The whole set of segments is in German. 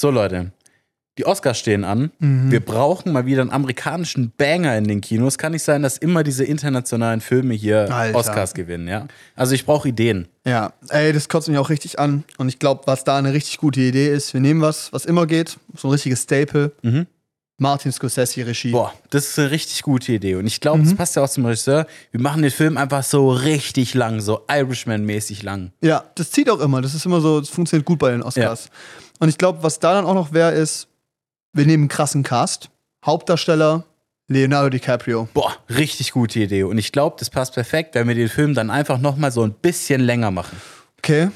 So, Leute. Die Oscars stehen an. Mhm. Wir brauchen mal wieder einen amerikanischen Banger in den Kinos. Kann nicht sein, dass immer diese internationalen Filme hier Alter. Oscars gewinnen, ja? Also ich brauche Ideen. Ja, ey, das kotzt mich auch richtig an. Und ich glaube, was da eine richtig gute Idee ist, wir nehmen was, was immer geht, so ein richtiges Staple. Mhm. Martin Scorsese Regie. Boah, das ist eine richtig gute Idee. Und ich glaube, Mhm. das passt ja auch zum Regisseur. Wir machen den Film einfach so richtig lang, so Irishman-mäßig lang. Ja, das zieht auch immer. Das ist immer so, das funktioniert gut bei den Oscars. Und ich glaube, was da dann auch noch wäre, ist, wir nehmen einen krassen Cast. Hauptdarsteller Leonardo DiCaprio. Boah, richtig gute Idee. Und ich glaube, das passt perfekt, wenn wir den Film dann einfach noch mal so ein bisschen länger machen. Okay.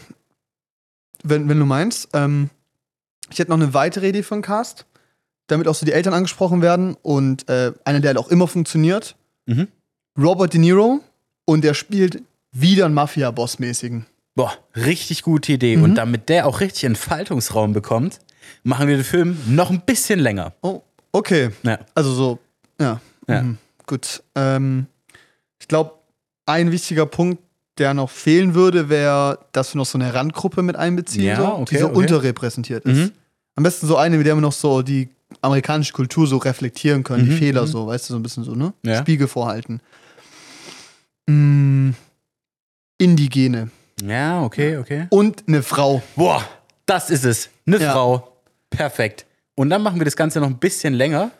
Wenn, wenn du meinst. Ähm, ich hätte noch eine weitere Idee für einen Cast, damit auch so die Eltern angesprochen werden und äh, einer, der halt auch immer funktioniert. Mhm. Robert De Niro und der spielt wieder einen Mafia-Boss-mäßigen. Boah, richtig gute Idee. Mhm. Und damit der auch richtig Entfaltungsraum bekommt, machen wir den Film noch ein bisschen länger. Oh, okay. Ja. Also so, ja. Ja. Mhm. Gut. Ähm, ich glaube, ein wichtiger Punkt, der noch fehlen würde, wäre, dass wir noch so eine Randgruppe mit einbeziehen, Ja, so, okay, die so okay. unterrepräsentiert ist. Mhm. Am besten so eine, mit der wir noch so die amerikanische Kultur so reflektieren können, die Mhm, Fehler mhm. so, weißt du, so ein bisschen so, ne? Ja. Spiegel vorhalten. Mm, Indigene. Ja, okay, okay. Und eine Frau. Boah, das ist es. Eine Ja. Frau. Perfekt. Und dann machen wir das Ganze noch ein bisschen länger.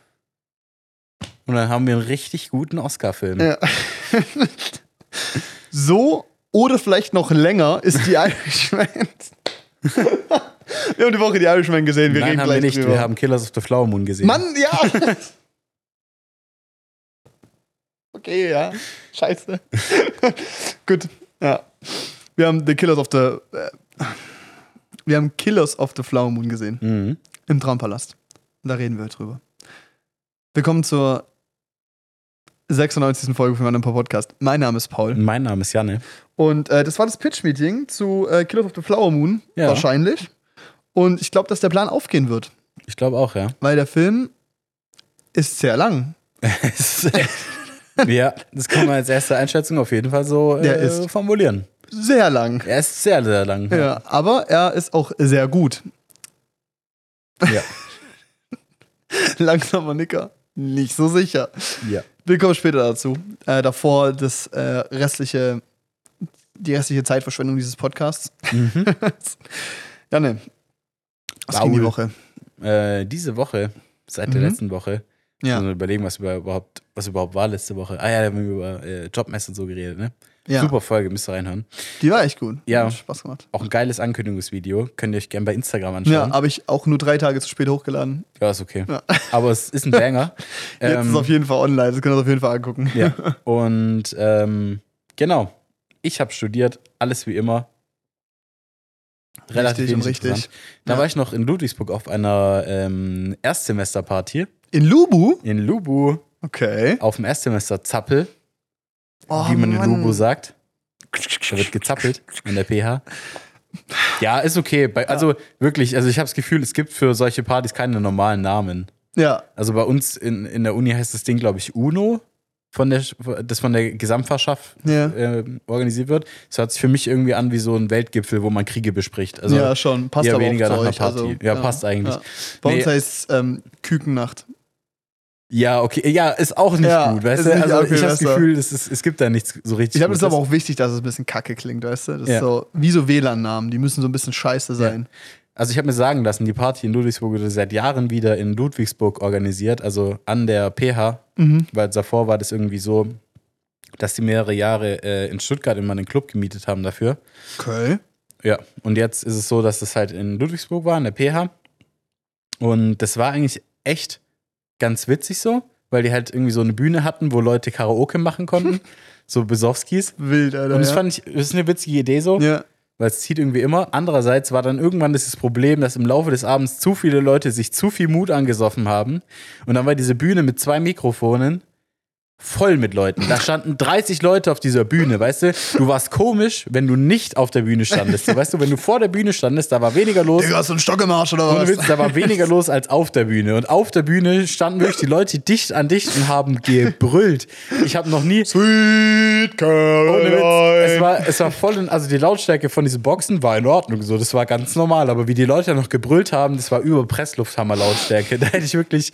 Und dann haben wir einen richtig guten Oscar-Film. Ja. so oder vielleicht noch länger ist die Irishman. wir haben die Woche die Irishman gesehen, wir Nein, reden haben wir gleich nicht. drüber. Wir haben Killers of the Flower Moon gesehen. Mann, ja! okay, ja. Scheiße. Gut, ja. Wir haben The Killers of the. Äh, wir haben Killers of the Flower Moon gesehen. Mhm. Im Traumpalast. Und da reden wir drüber. Willkommen zur 96. Folge von meinem Podcast. Mein Name ist Paul. Mein Name ist Janne. Und äh, das war das Pitch-Meeting zu äh, Killers of the Flower Moon, Ja. wahrscheinlich. Und ich glaube, dass der Plan aufgehen wird. Ich glaube auch, ja. Weil der Film ist sehr lang. ja, das kann man als erste Einschätzung auf jeden Fall so äh, formulieren. Sehr lang. Er ist sehr, sehr lang. Ja, aber er ist auch sehr gut. Ja. Langsamer Nicker. Nicht so sicher. ja. Wir kommen später dazu. Äh, davor das äh, restliche, die restliche Zeitverschwendung dieses Podcasts. Mhm. Janne, was ging die. Woche? Äh, diese Woche, seit der Mhm. letzten Woche, Ja. also überlegen, was überhaupt, was überhaupt war letzte Woche. Ah ja, da haben wir über äh, Jobmess und so geredet, ne? ja. Super Folge, müsst ihr reinhören. Die war echt gut. Ja. Hat Spaß gemacht. Auch ein geiles Ankündigungsvideo. Könnt ihr euch gerne bei Instagram Ja, anschauen. habe ich auch nur drei Tage zu spät hochgeladen. Ja, ist okay. Ja. Aber es ist ein Banger. Jetzt ist Ähm, es auf jeden Fall online. Das könnt ihr auf jeden Fall angucken. Ja. Und ähm, genau, ich habe studiert, alles wie immer. Relativ Richtig und richtig. Da Ja. war ich noch in Ludwigsburg auf einer ähm, Erstsemesterparty In Lubu? in Lubu Okay. auf dem Erstsemester Zappel, Oh, wie man in Mann. Lubu sagt. Da wird gezappelt an der PH. Ja, ist okay. Bei, also wirklich, also ich habe das Gefühl, es gibt für solche Partys keine normalen Namen. Ja, Also bei uns in, in der Uni heißt das Ding, glaube ich, UNO, von der, das von der Gesamtfachschaft ja. äh, organisiert wird. Das hört sich für mich irgendwie an wie so ein Weltgipfel, wo man Kriege bespricht. Also ja, schon. Passt eher aber weniger nach einer euch. Party. Also, Ja, passt eigentlich. Ja. Bei uns Nee. heißt es ähm, Kükennacht. ja, okay. Ja, ist auch nicht Ja, gut, weißt du? Also auch ich habe das. Gefühl, es, ist, es gibt da nichts so richtig Ich glaube, es ist aber auch wichtig, dass es ein bisschen kacke klingt, weißt du? Das Ja. ist so wie so WLAN-Namen. Die müssen so ein bisschen scheiße sein. Also ich habe mir sagen lassen, die Party in Ludwigsburg wurde seit Jahren wieder in Ludwigsburg organisiert, also an der PH, Mhm. weil davor war das irgendwie so, dass die mehrere Jahre äh, in Stuttgart immer einen Club gemietet haben dafür. Okay. Ja, und jetzt ist es so, dass das halt in Ludwigsburg war, in der PH. Und das war eigentlich echt ganz witzig so, weil die halt irgendwie so eine Bühne hatten, wo Leute Karaoke machen konnten, so Besowskis. Wild, Alter. Und das ja. fand ich, das ist eine witzige Idee so, ja. Weil es zieht irgendwie immer. Andererseits war dann irgendwann das Problem, dass im Laufe des Abends zu viele Leute sich zu viel Mut angesoffen haben. Und dann war diese Bühne mit zwei Mikrofonen voll mit Leuten. Da standen 30 Leute auf dieser Bühne, weißt du? Du warst komisch, wenn du nicht auf der Bühne standest. Weißt du, wenn du vor der Bühne standest, da war weniger los. Digga, hast du einen Stock im Arsch oder was? Witz, da war weniger los als auf der Bühne. Und auf der Bühne standen wirklich die Leute dicht an dicht und haben gebrüllt. Ich habe noch nie. Sweet Ohne Witz, Caroline. es war, es war voll in, also die Lautstärke von diesen Boxen war in Ordnung, so, das war ganz normal, aber wie die Leute noch gebrüllt haben, das war über Presslufthammer-Lautstärke. Da hätte ich wirklich,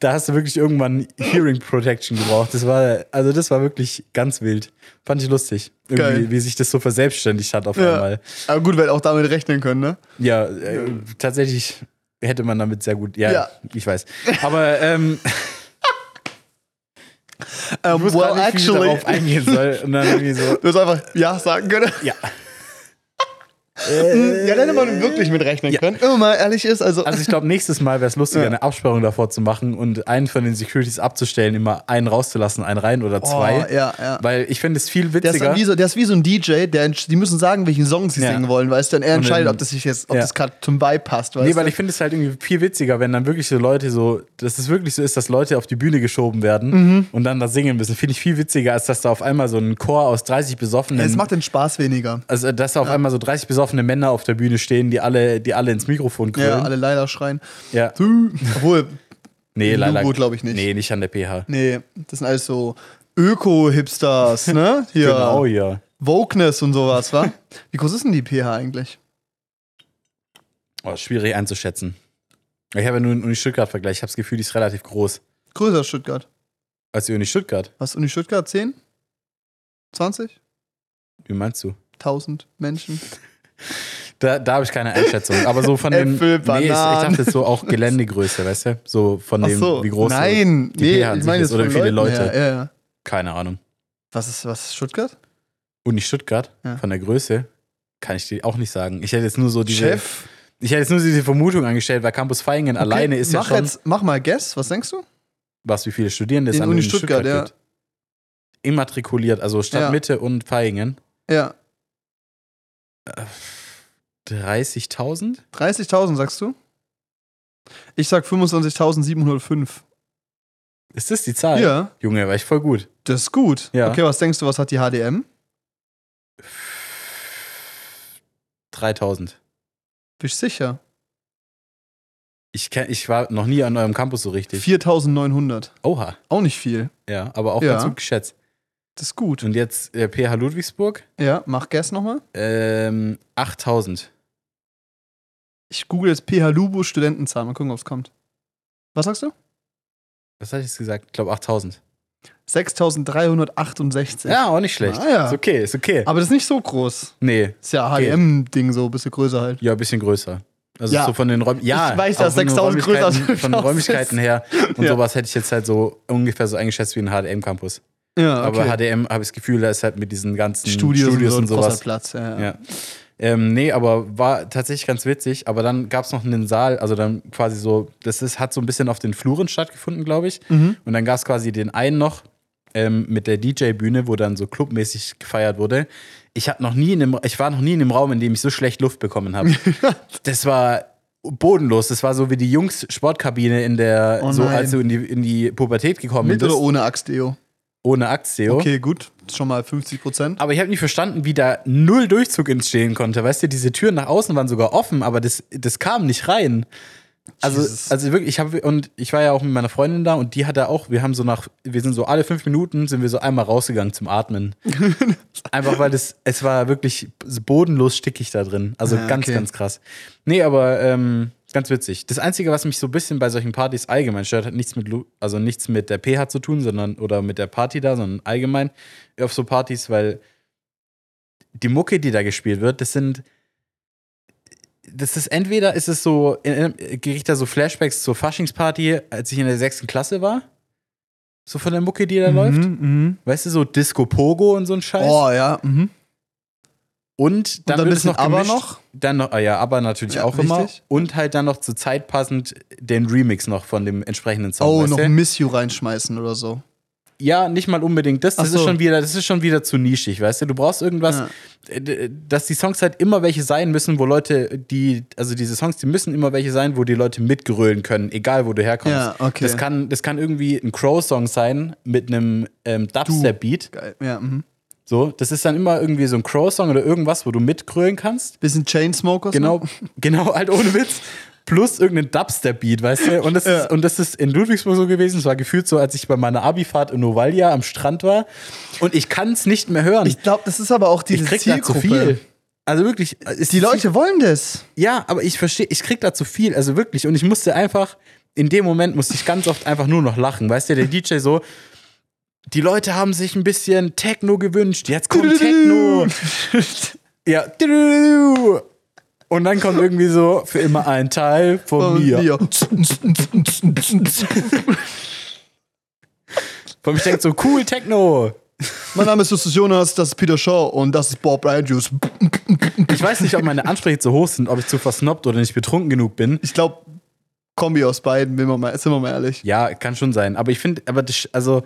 da hast du wirklich irgendwann Hearing Protection gebraucht. Das war, also das war wirklich ganz wild. Fand ich lustig. Irgendwie, Geil. wie sich das so verselbstständigt hat auf ja. einmal. Aber gut, weil auch damit rechnen können, ne? Ja, äh, tatsächlich hätte man damit sehr gut, ja, Ja. ich weiß. Aber ähm, Ähm, ich wusste gar nicht, wie ich darauf eingehen soll. Und dann irgendwie so, du hast einfach Ja sagen können. ja. Ja, dann hätte man wirklich mit rechnen Ja. können. Wenn man mal ehrlich ist, also. Also ich glaube, nächstes Mal wäre es lustiger, Ja. eine Absperrung davor zu machen und einen von den Securities abzustellen, immer einen rauszulassen, einen rein oder zwei. Oh, ja, ja. Weil ich finde es viel Der ist, witziger. wie so, der ist wie so ein DJ, der, die müssen sagen, welchen Song sie Ja. singen wollen, weißt du? Und er Und entscheidet, dann- ob das sich jetzt, ob Ja. das gerade zum Vibe passt, weißt Nee, weil du? ich finde es halt irgendwie viel witziger, wenn dann wirklich so Leute so, dass es wirklich so ist, dass Leute auf die Bühne geschoben werden Mhm. und dann da singen müssen. Finde ich viel witziger, als dass da auf einmal so ein Chor aus 30 besoffenen. es macht den Spaß weniger. also, dass da auf einmal so 30 besoffene Männer auf der Bühne stehen, die alle, die alle ins Mikrofon Ja, grölen. alle leider schreien. Ja. Obwohl, Nee, leider. Lugo glaub ich nicht. Nee, nicht an der PH. nee, das sind alles so Öko-Hipsters, ne? Hier. Genau, ja. Wokeness und sowas, wa? Wie groß ist denn die PH eigentlich? Oh, schwierig einzuschätzen. Ich habe ja nur einen Uni Stuttgart-Vergleich. Ich habe das Gefühl, die ist relativ groß. Größer als Stuttgart. Als die Uni Stuttgart. Was, Uni Stuttgart? 10? 20? Wie meinst du? 1000 Menschen? Da, da habe ich keine Einschätzung. Aber so von den. Äpfel, nee, ich, dachte so auch Geländegröße, weißt du? So von dem, so. wie groß Nein, die nee, ich meine ist oder wie viele Leuten Leute. Ja, ja. Keine Ahnung. Was ist, was ist Stuttgart? Uni Stuttgart, Ja. von der Größe, kann ich dir auch nicht sagen. Ich hätte jetzt nur so diese. Chef? Ich hätte jetzt nur diese Vermutung angestellt, weil Campus Feingen alleine ist ja mach schon. Jetzt, mach mal Guess, was denkst du? was, wie viele Studierende es an Uni Uni Stuttgart, Stuttgart, gibt. Immatrikuliert, also Stadtmitte und Feingen. Ja. 30.000? 30.000, sagst du? Ich sag 25.705. Ist das die Zahl? Ja, Junge, war ich voll gut. das ist gut. Ja. Okay, was denkst du, was hat die HDM? 3000. Bist du sicher? Ich, kenn, ich war noch nie an eurem Campus so richtig. 4.900. Oha. Auch nicht viel. Ja, aber auch Ja. ganz gut geschätzt. Das ist gut. Und jetzt äh, PH Ludwigsburg, Ja, mach Guess nochmal. ähm, 8000. Ich google jetzt PH Lubo Studentenzahl. Mal gucken, ob es kommt. Was sagst du? Was hatte ich jetzt gesagt? Ich glaube 8000. 6.368. Ja, auch nicht schlecht. Ah, ja. Ist okay, ist okay. Aber das ist nicht so groß. nee, Ist ja Okay. HDM-Ding so, ein bisschen größer halt. ja, ein bisschen größer. Also Ja. so von den Räumen. Ja, Ich weiß, dass von den 6000 größer als Räumlichkeiten- Von den 5000 Räumlichkeiten her und Ja. sowas hätte ich jetzt halt so ungefähr so eingeschätzt wie ein HDM-Campus. Ja, Aber okay. HDM habe ich das Gefühl, da ist halt mit diesen ganzen Studios, Studios, und, und, so, sowas. Platz. Ja, ja. Ähm, nee, aber war tatsächlich ganz witzig. Aber dann gab es noch einen Saal, also dann quasi so, das ist, hat so ein bisschen auf den Fluren stattgefunden, glaube ich. Mhm. Und dann gab es quasi den einen noch ähm, mit der DJ-Bühne, wo dann so clubmäßig gefeiert wurde. Ich noch nie in einem, ich war noch nie in einem Raum, in dem ich so schlecht Luft bekommen habe. das war bodenlos. Das war so wie die Jungs Sportkabine in der, Oh so als du in die, in die Pubertät gekommen Mit bist, oder ohne Axteo? Ohne Aktio. Okay, gut. Ist schon mal 50 Prozent. Aber ich habe nicht verstanden, wie da null Durchzug entstehen konnte. Weißt du, diese Türen nach außen waren sogar offen, aber das, das kam nicht rein. Also, Jesus. also wirklich, ich habe und ich war ja auch mit meiner Freundin da und die hat da auch, wir haben so nach, wir sind so alle fünf Minuten sind wir so einmal rausgegangen zum Atmen. Einfach weil das, es war wirklich bodenlos stickig da drin. Also Ja, ganz, okay. ganz krass. Nee, aber ähm, ganz witzig. Das Einzige, was mich so ein bisschen bei solchen Partys allgemein stört, hat nichts mit, Lu- also nichts mit der PH zu tun, sondern oder mit der Party da, sondern allgemein auf so Partys, weil die Mucke, die da gespielt wird, das sind das ist entweder ist es so, ich da so Flashbacks zur Faschingsparty, als ich in der sechsten Klasse war. So von der Mucke, die da läuft. Mhm. Weißt du, so Disco Pogo und so ein Scheiß. Oh, ja. Mhm. Und dann, dann wird es noch Aber noch? Dann noch, ah ja, aber natürlich Ja, auch immer. wichtig. Und halt dann noch zur Zeit passend den Remix noch von dem entsprechenden Song. Oh, noch du? Miss You reinschmeißen oder so. Ja, nicht mal unbedingt das. Das so. ist schon wieder, das ist schon wieder zu nischig, weißt du? Du brauchst irgendwas, Ja. äh, dass die Songs halt immer welche sein müssen, wo Leute, die, also diese Songs, die müssen immer welche sein, wo die Leute mitgrölen können, egal wo du herkommst. Ja, okay. Das kann, das kann irgendwie ein Crow-Song sein mit einem ähm, Dubstep-Beat. Geil. Ja, mhm. So, das ist dann immer irgendwie so ein Crow-Song oder irgendwas, wo du mitgrölen kannst. Bisschen Chainsmokers. Genau, genau, halt ohne Witz. Plus irgendein Dubstep-Beat, weißt du? Und das, Ja. ist, und das ist in Ludwigsburg so gewesen. Es war gefühlt so, als ich bei meiner Abifahrt in Novalia am Strand war. Und ich kann es nicht mehr hören. Ich glaube, das ist aber auch diese ich krieg da zu Zielgruppe. viel. Also wirklich. Die Leute wollen das. Ja, aber ich verstehe, ich krieg da zu viel. Also wirklich. Und ich musste einfach, in dem Moment musste ich ganz oft einfach nur noch lachen. Weißt du, der DJ so. Die Leute haben sich ein bisschen Techno gewünscht. Jetzt kommt Techno. Ja. Und dann kommt irgendwie so für immer ein Teil von mir. Von ich denke so, cool, Techno. mein Name ist Justus Jonas, das ist Peter Shaw und das ist Bob Juice. Ich weiß nicht, ob meine Ansprüche zu hoch sind, ob ich zu versnobbt oder nicht betrunken genug bin. Ich glaube, Kombi aus beiden, sind wir mal, sind wir mal ehrlich. Ja, kann schon sein. Aber ich finde, aber das, also.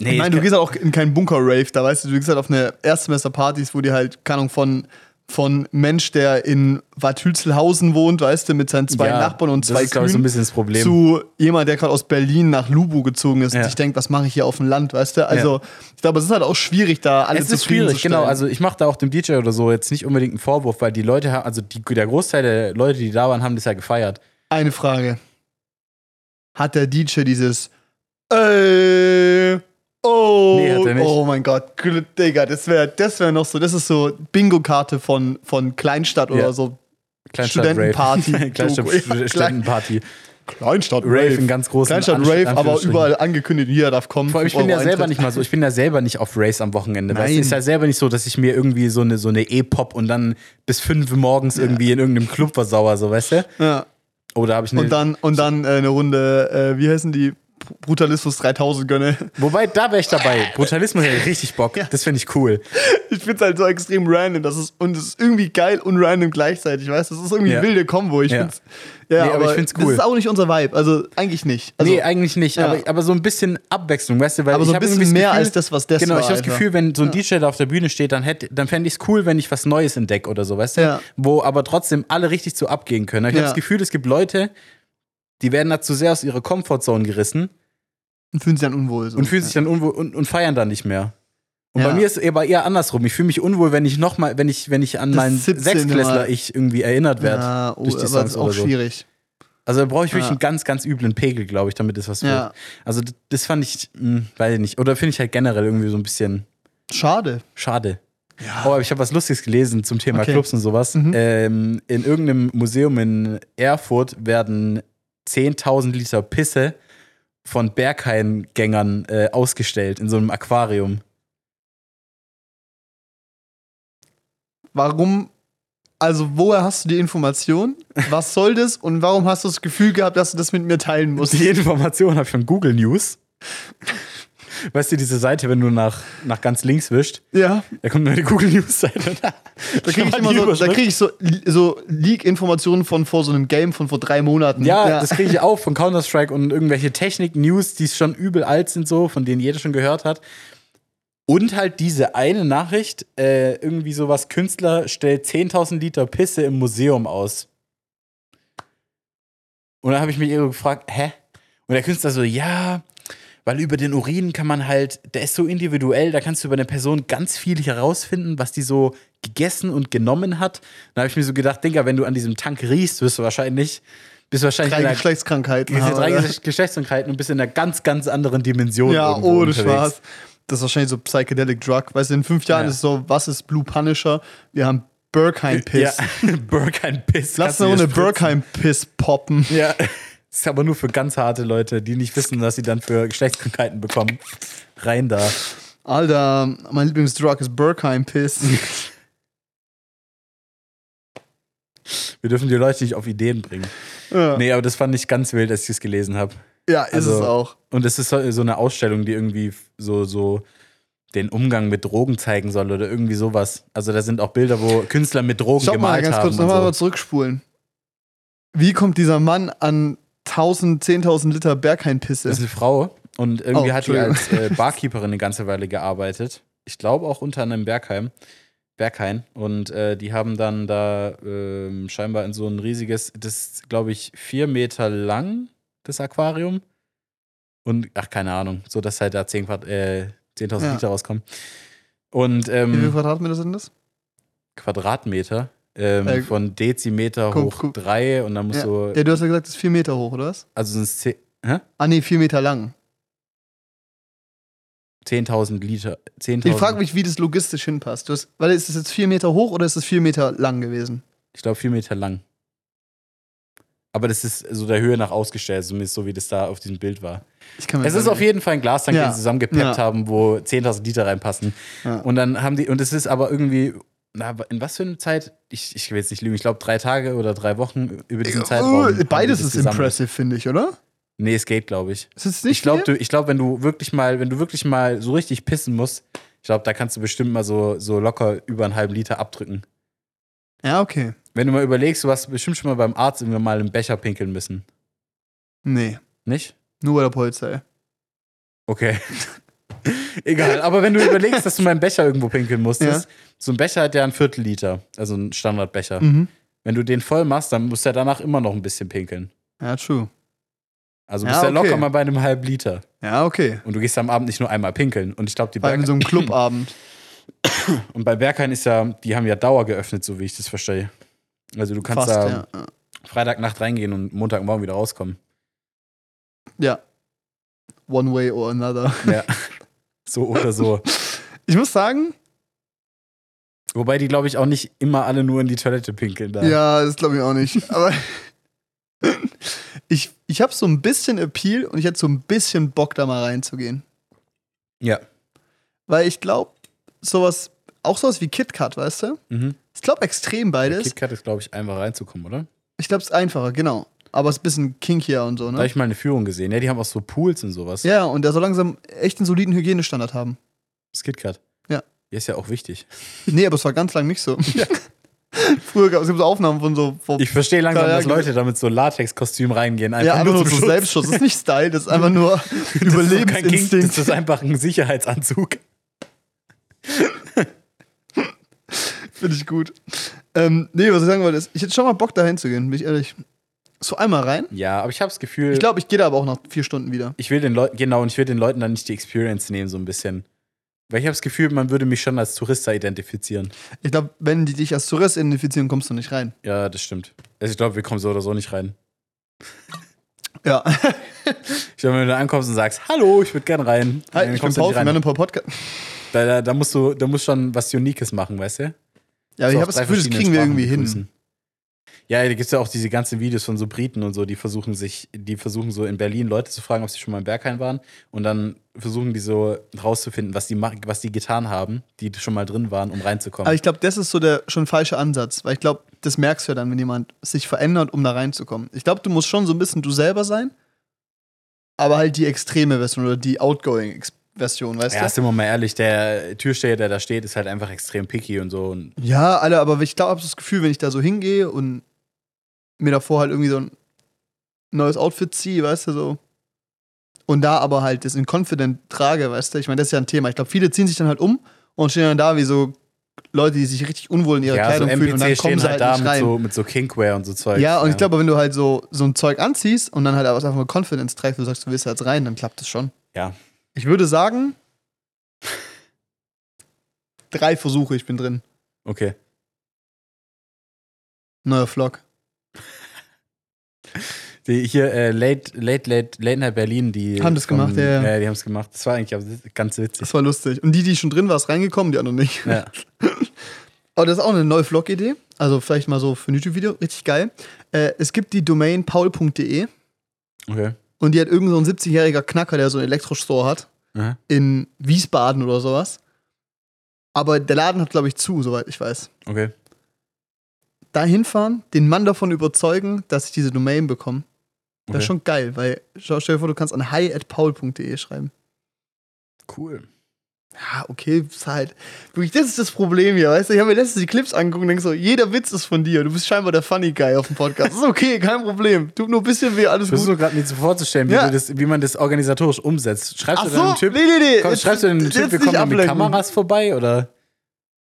Nee, ich meine, du gehst halt auch in keinen Bunker-Rave, da weißt du, du gehst halt auf eine Erstsemester-Partys, wo die halt, keine Ahnung, von, von Mensch, der in Bad Hülselhausen wohnt, weißt du, mit seinen zwei ja, Nachbarn und zwei Das ist, ich, so ein Kühen, bisschen das Problem. zu jemand, der gerade aus Berlin nach Lubu gezogen ist Ja. und sich denkt, was mache ich hier auf dem Land, weißt du? Also, ich glaube, es ist halt auch schwierig, da alle es ist schwierig, genau. Also ich mache da auch dem DJ oder so jetzt nicht unbedingt einen Vorwurf, weil die Leute also die, der Großteil der Leute, die da waren, haben das ja gefeiert. Eine Frage. Hat der DJ dieses äh, oh, Nee, er oh mein Gott, Digga, das wäre das wär noch so, das ist so Bingo-Karte von, von Kleinstadt Ja. oder so. Kleinstadt Studentenparty. Rave. Kleinstadt. Ja, Studentenparty. Kleinstadt Rave in ganz großen Kleinstadt Anst- Rave, aber überall angekündigt, jeder darf kommen. Vor allem, ich bin ja selber Eintritt. nicht mal so, ich bin ja selber nicht auf Race am Wochenende. Weißt Nein. ist ja selber nicht so, dass ich mir irgendwie so eine so eine E-Pop und dann bis fünf morgens irgendwie in irgendeinem Club versauer, so, weißt du? Ja. Oder habe ich eine. Und dann, und dann äh, eine Runde, äh, wie heißen die? Brutalismus 3000 gönne. Wobei, da wäre ich dabei. Brutalismus hätte ich richtig Bock. Das finde ich cool. Ich finde es halt so extrem random. Das ist, und es ist irgendwie geil und random gleichzeitig, weißt du? Das ist irgendwie Ja. eine wilde Kombo. Ich Ja. find's, ja, Nee, aber ich find's Das cool. ist auch nicht unser Vibe. Also eigentlich nicht. Also, nee, eigentlich nicht. ja. Aber, aber so ein bisschen Abwechslung, weißt du? Weil aber so ein bisschen irgendwie mehr Gefühl, als das, was das Genau, war. ich habe das. Gefühl, wenn so ein DJ da auf der Bühne steht, dann, hätte- dann fände ich es cool, wenn ich was Neues entdecke oder so, weißt du? Ja. Wo aber trotzdem alle richtig zu abgehen können. Ich Ja. habe das Gefühl, es gibt Leute, die werden da zu sehr aus ihrer Comfortzone gerissen Und fühlen sich dann unwohl. So. und fühlen sich dann unwohl und, und feiern dann nicht mehr. Und Ja. bei mir ist es aber eher andersrum. Ich fühle mich unwohl, wenn ich noch mal, wenn ich, wenn ich an Das meinen 17. Sechsklässler ich irgendwie erinnert werde. ja, oh, durch die aber das ist auch so. schwierig. Also da brauche ich wirklich Ja. einen ganz, ganz üblen Pegel, glaube ich, damit es was wird. Ja. Also d- das fand ich, mh, weiß ich nicht. Oder finde ich halt generell irgendwie so ein bisschen Schade. schade. Oh, aber ich habe was Lustiges gelesen zum Thema Okay. Clubs und sowas. Mhm. Ähm, in irgendeinem Museum in Erfurt werden 10.000 Liter Pisse von Berghain-Gängern äh, ausgestellt in so einem Aquarium. Warum? Also, woher hast du die Information? Was soll das? Und warum hast du das Gefühl gehabt, dass du das mit mir teilen musst? Die Information habe ich von Google News. Weißt du, diese Seite, wenn du nach, nach ganz links wischst, Ja. da kommt nur die Google News-Seite. Da kriege ich immer so, da krieg ich so, so Leak-Informationen von vor so einem Game von vor drei Monaten. Ja, das kriege ich auch von Counter-Strike und irgendwelche Technik-News, die schon übel alt sind, so, von denen jeder schon gehört hat. Und halt diese eine Nachricht, äh, irgendwie sowas, Künstler stellt 10.000 Liter Pisse im Museum aus. Und dann habe ich mich irgendwie gefragt, hä? Und der Künstler so, ja, weil über den Urin kann man halt, der ist so individuell, da kannst du über eine Person ganz viel herausfinden, was die so gegessen und genommen hat. Da habe ich mir so gedacht, Digga, wenn du an diesem Tank riechst, wirst du wahrscheinlich, bist wahrscheinlich drei einer- Geschlechtskrankheiten. diese haben, drei oder? Geschlecht- Geschlechtskrankheiten und bist in einer ganz, ganz anderen Dimension. Ja, ohne. Spaß. Das ist wahrscheinlich so Psychedelic Drug. Weißt du, in fünf Jahren Ja. ist es so, was ist Blue Punisher? Wir haben Bergheim-Piss. Ja, Bergheim-Piss. Lass kannst du eine Runde spritzen. Bergheim-Piss poppen. Ja, das ist aber nur für ganz harte Leute, die nicht wissen, was sie dann für Geschlechtskrankheiten bekommen. Rein da. Alter, mein Lieblingsdrug ist Bergheim-Piss. Wir dürfen die Leute nicht auf Ideen bringen. ja. Nee, aber das fand ich ganz wild, als ich es gelesen habe. ja, ist Also- es auch. Und es ist so eine Ausstellung, die irgendwie so, so den Umgang mit Drogen zeigen soll oder irgendwie sowas. Also da sind auch Bilder, wo Künstler mit Drogen Schau mal gemalt ganz haben. kurz und nochmal so. mal zurückspulen. Wie kommt dieser Mann an 1000, 10.000 Liter Das ist Berghain-Pisse? eine Frau Und irgendwie Oh, hat die als äh, Barkeeperin eine ganze Weile gearbeitet. Ich glaube auch unter einem Bergheim. Berghain. Und äh, die haben dann da ähm, scheinbar in so ein riesiges, das ist, glaube ich, vier Meter lang, das Aquarium. Und, ach, keine Ahnung, so dass halt da 10 Quad- äh, 10.000 Ja. Liter rauskommen. Und Wie viele ähm, Quadratmeter sind das? Quadratmeter ähm, Äh, von Dezimeter guck, hoch guck. drei und dann musst Ja. du, ja, du hast ja gesagt, das ist vier Meter hoch, oder was? also sind es 10 hä? Ah, nee, vier Meter lang. 10.000 Liter. 10.000 Ich frage mich, wie das logistisch hinpasst. Du hast, weil ist es jetzt vier Meter hoch oder ist es vier Meter lang gewesen? Ich glaube, vier Meter lang. Aber das ist so der Höhe nach ausgestellt, zumindest so wie das da auf diesem Bild war. Es ist auf jeden Fall ein Glastank, Ja. den sie zusammengepeppt Ja. haben, wo 10.000 Liter reinpassen. Ja. Und dann haben die, und es ist aber irgendwie, na, in was für eine Zeit? Ich, ich will jetzt nicht lügen, ich glaube drei Tage oder drei Wochen über diesen Zeitraum. haben Äh, Beides ist gesammelt. impressive, finde ich, oder? Nee, es geht, glaube ich. Ist es nicht Ich glaube, glaube, wenn du wirklich mal, wenn du wirklich mal so richtig pissen musst, ich glaube, da kannst du bestimmt mal so, so locker über einen halben Liter abdrücken. Ja, okay. Wenn du mal überlegst, du hast bestimmt schon mal beim Arzt irgendwann mal im Becher pinkeln müssen. Nee, Nicht? nur bei der Polizei. Okay. Egal, aber wenn du überlegst, dass du im Becher irgendwo pinkeln musstest, so ein Becher hat ja ein Viertel Liter, also ein Standardbecher. Mhm. Wenn du den voll machst, dann musst du ja danach immer noch ein bisschen pinkeln. Ja, true. Also Ja, bist ja okay. locker mal bei einem halben Liter. Ja, okay. Und du gehst am Abend nicht nur einmal pinkeln. Und ich glaube, die Berg so einem Clubabend. und bei Berghain ist ja, die haben ja Dauer geöffnet, so wie ich das verstehe. Also du kannst Fast, da ja. ja. Freitagnacht reingehen und Montagmorgen wieder rauskommen. Ja. One way or another. Ja. so oder so. Ich muss sagen, Wobei die, glaube ich, auch nicht immer alle nur in die Toilette pinkeln. Da. ja, das glaube ich auch nicht. Aber ich, ich habe so ein bisschen Appeal und ich hätte so ein bisschen Bock, da mal reinzugehen. Ja. Weil ich glaube, sowas, auch sowas wie KitKat, weißt du? Mhm. Ich glaube extrem beides. KitKat ist, glaube ich, einfach reinzukommen, oder? Ich glaube, es ist einfacher, genau. Aber es ist ein bisschen kinkier und so, Da habe ne? ich mal eine Führung gesehen. Ja, die haben auch so Pools und sowas. Ja, und der soll langsam echt einen soliden Hygienestandard haben. Das KitKat. Ja. Der ist ja auch wichtig. Nee, aber es war ganz lang nicht so. Früher gab es so Aufnahmen von so. Von, Ich verstehe langsam, Ja, ja, dass Leute da mit so Latex-Kostüm reingehen. ja, einfach nur zum so Schutz. Selbstschutz. Das ist nicht Style, das ist einfach nur Das Überlebensinstinkt. Das ist einfach ein Sicherheitsanzug. Finde ich gut. Ähm, nee, was ich sagen wollte, ist, ich hätte schon mal Bock, da hinzugehen, bin ich ehrlich. So einmal rein. Ja, aber ich habe das Gefühl, Ich glaube, ich gehe da aber auch nach vier Stunden wieder. ich will den Leuten, genau, und ich will den Leuten dann nicht die Experience nehmen, so ein bisschen. Weil ich habe das Gefühl, man würde mich schon als Tourist identifizieren. Ich glaube, wenn die dich als Tourist identifizieren, kommst du nicht rein. Ja, das stimmt. Also ich glaube, wir kommen so oder so nicht rein. Ja. Ich glaube, wenn du ankommst und sagst, hallo, ich würde gern rein. Hi, dann ich bin kommst du Paul nicht von rein. Manipur Podcast. Da, da, da musst du, da musst schon was Uniques machen, weißt du? Ja, aber So ich auf habe das Gefühl, das kriegen wir irgendwie hin. Ja, da gibt es ja auch diese ganzen Videos von so Briten und so, die versuchen sich, die versuchen so in Berlin Leute zu fragen, ob sie schon mal im Berghain waren und dann versuchen die so rauszufinden, was die, was die getan haben, die schon mal drin waren, um reinzukommen. Aber ich glaube, das ist so der schon falsche Ansatz, weil ich glaube, das merkst du ja dann, wenn jemand sich verändert, um da reinzukommen. Ich glaube, du musst schon so ein bisschen du selber sein, aber halt die extreme Version oder die outgoing Version, weißt ja, du? sind wir mal ehrlich, der Türsteher, der da steht, ist halt einfach extrem picky und so. Und Ja, alle, aber ich glaube, ich habe das Gefühl, wenn ich da so hingehe und mir davor halt irgendwie so ein neues Outfit ziehe, weißt du, so. Und da aber halt das in Confident trage, weißt du, ich meine, das ist ja ein Thema. Ich glaube, viele ziehen sich dann halt um und stehen dann da wie so Leute, die sich richtig unwohl in ihrer ja, so Kleidung fühlen und dann kommen sie halt halt da nicht mit rein. so, mit so Kinkware und so Zeug. Ja, und ich glaube, wenn du halt so, so ein Zeug anziehst und dann halt einfach mal Confidence trägst und sagst, du willst jetzt rein, dann klappt das schon. Ja. Ich würde sagen, drei Versuche, ich bin drin. Okay. Neuer Vlog. Die hier, äh, Late, Late, Late, Late Night Berlin, die. Haben das gemacht, ja, ja. Die haben es gemacht. Das war eigentlich ganz witzig. Das war lustig. Und die, die schon drin war, ist reingekommen, die anderen nicht. Ja. Aber das ist auch eine neue Vlog-Idee. Also vielleicht mal so für ein YouTube-Video. Richtig geil. Äh, es gibt die Domain paul.de Okay. und die hat irgend so ein 70-jähriger Knacker, der so einen Elektrostore hat. Aha. In Wiesbaden oder sowas. Aber der Laden hat, glaube ich, zu, soweit ich weiß. Okay. Da hinfahren, den Mann davon überzeugen, dass ich diese Domain bekomme. Das okay. ist schon geil, weil schau, stell dir vor, du kannst an hi at paul.de schreiben. cool. Ja, okay, ist halt. Wirklich, das ist das Problem hier, weißt du? Ich habe mir letztens die Clips angeguckt und denke so, jeder Witz ist von dir. Du bist scheinbar der Funny Guy auf dem Podcast. ist okay, kein Problem. Tut nur ein bisschen weh, alles Versuchst gut. du gerade nicht so vorzustellen, wie, Ja. das, wie man das organisatorisch umsetzt. Schreibst Ach du dann einen so, Typ? nee, nee, nee. Komm, Jetzt- schreibst du einen Typ, wir kommen mit. Kameras vorbei oder?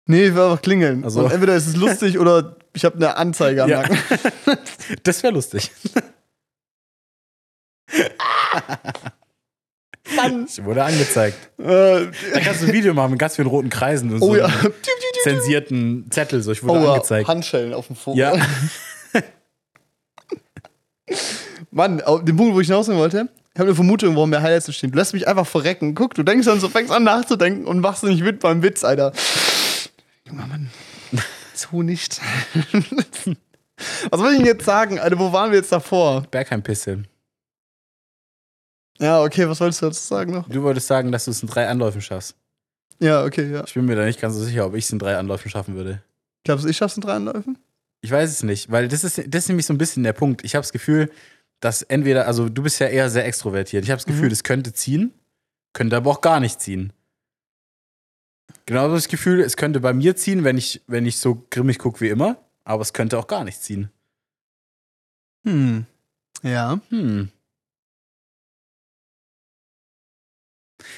Nee, ich will einfach klingeln. Also- Und entweder ist es lustig oder ich habe eine Anzeige am Ja. Nacken. Das wäre lustig. Mann. Ich wurde angezeigt. Äh, Da kannst du ein Video machen mit ganz vielen roten Kreisen und oh so ja. zensierten Zettel. So, ich wurde Oh angezeigt. Handschellen auf dem Foto. Ja. Mann, auf den Punkt, wo ich hinaus wollte, ich habe eine Vermutung, warum der Highlights so stehen. Du lässt mich einfach verrecken. Guck, du denkst dann so, fängst an nachzudenken und machst nicht mit beim Witz, Alter. Junger Mann. So nicht. Was soll ich denn jetzt sagen, Alter? Wo waren wir jetzt davor? Bergheim-Pisse. Ja, okay, was wolltest du dazu sagen noch? Du wolltest sagen, dass du es in drei Anläufen schaffst. Ja, okay, ja. Ich bin mir da nicht ganz so sicher, ob ich es in drei Anläufen schaffen würde. Glaubst du, ich schaff's in drei Anläufen? Ich weiß es nicht, weil das ist, das ist nämlich so ein bisschen der Punkt. Ich habe das Gefühl, dass entweder, also du bist ja eher sehr extrovertiert. Ich habe das Gefühl, Mhm. es könnte ziehen, könnte aber auch gar nicht ziehen. Genau das Gefühl, es könnte bei mir ziehen, wenn ich, wenn ich so grimmig gucke wie immer, aber es könnte auch gar nicht ziehen. Hm. Ja. Hm.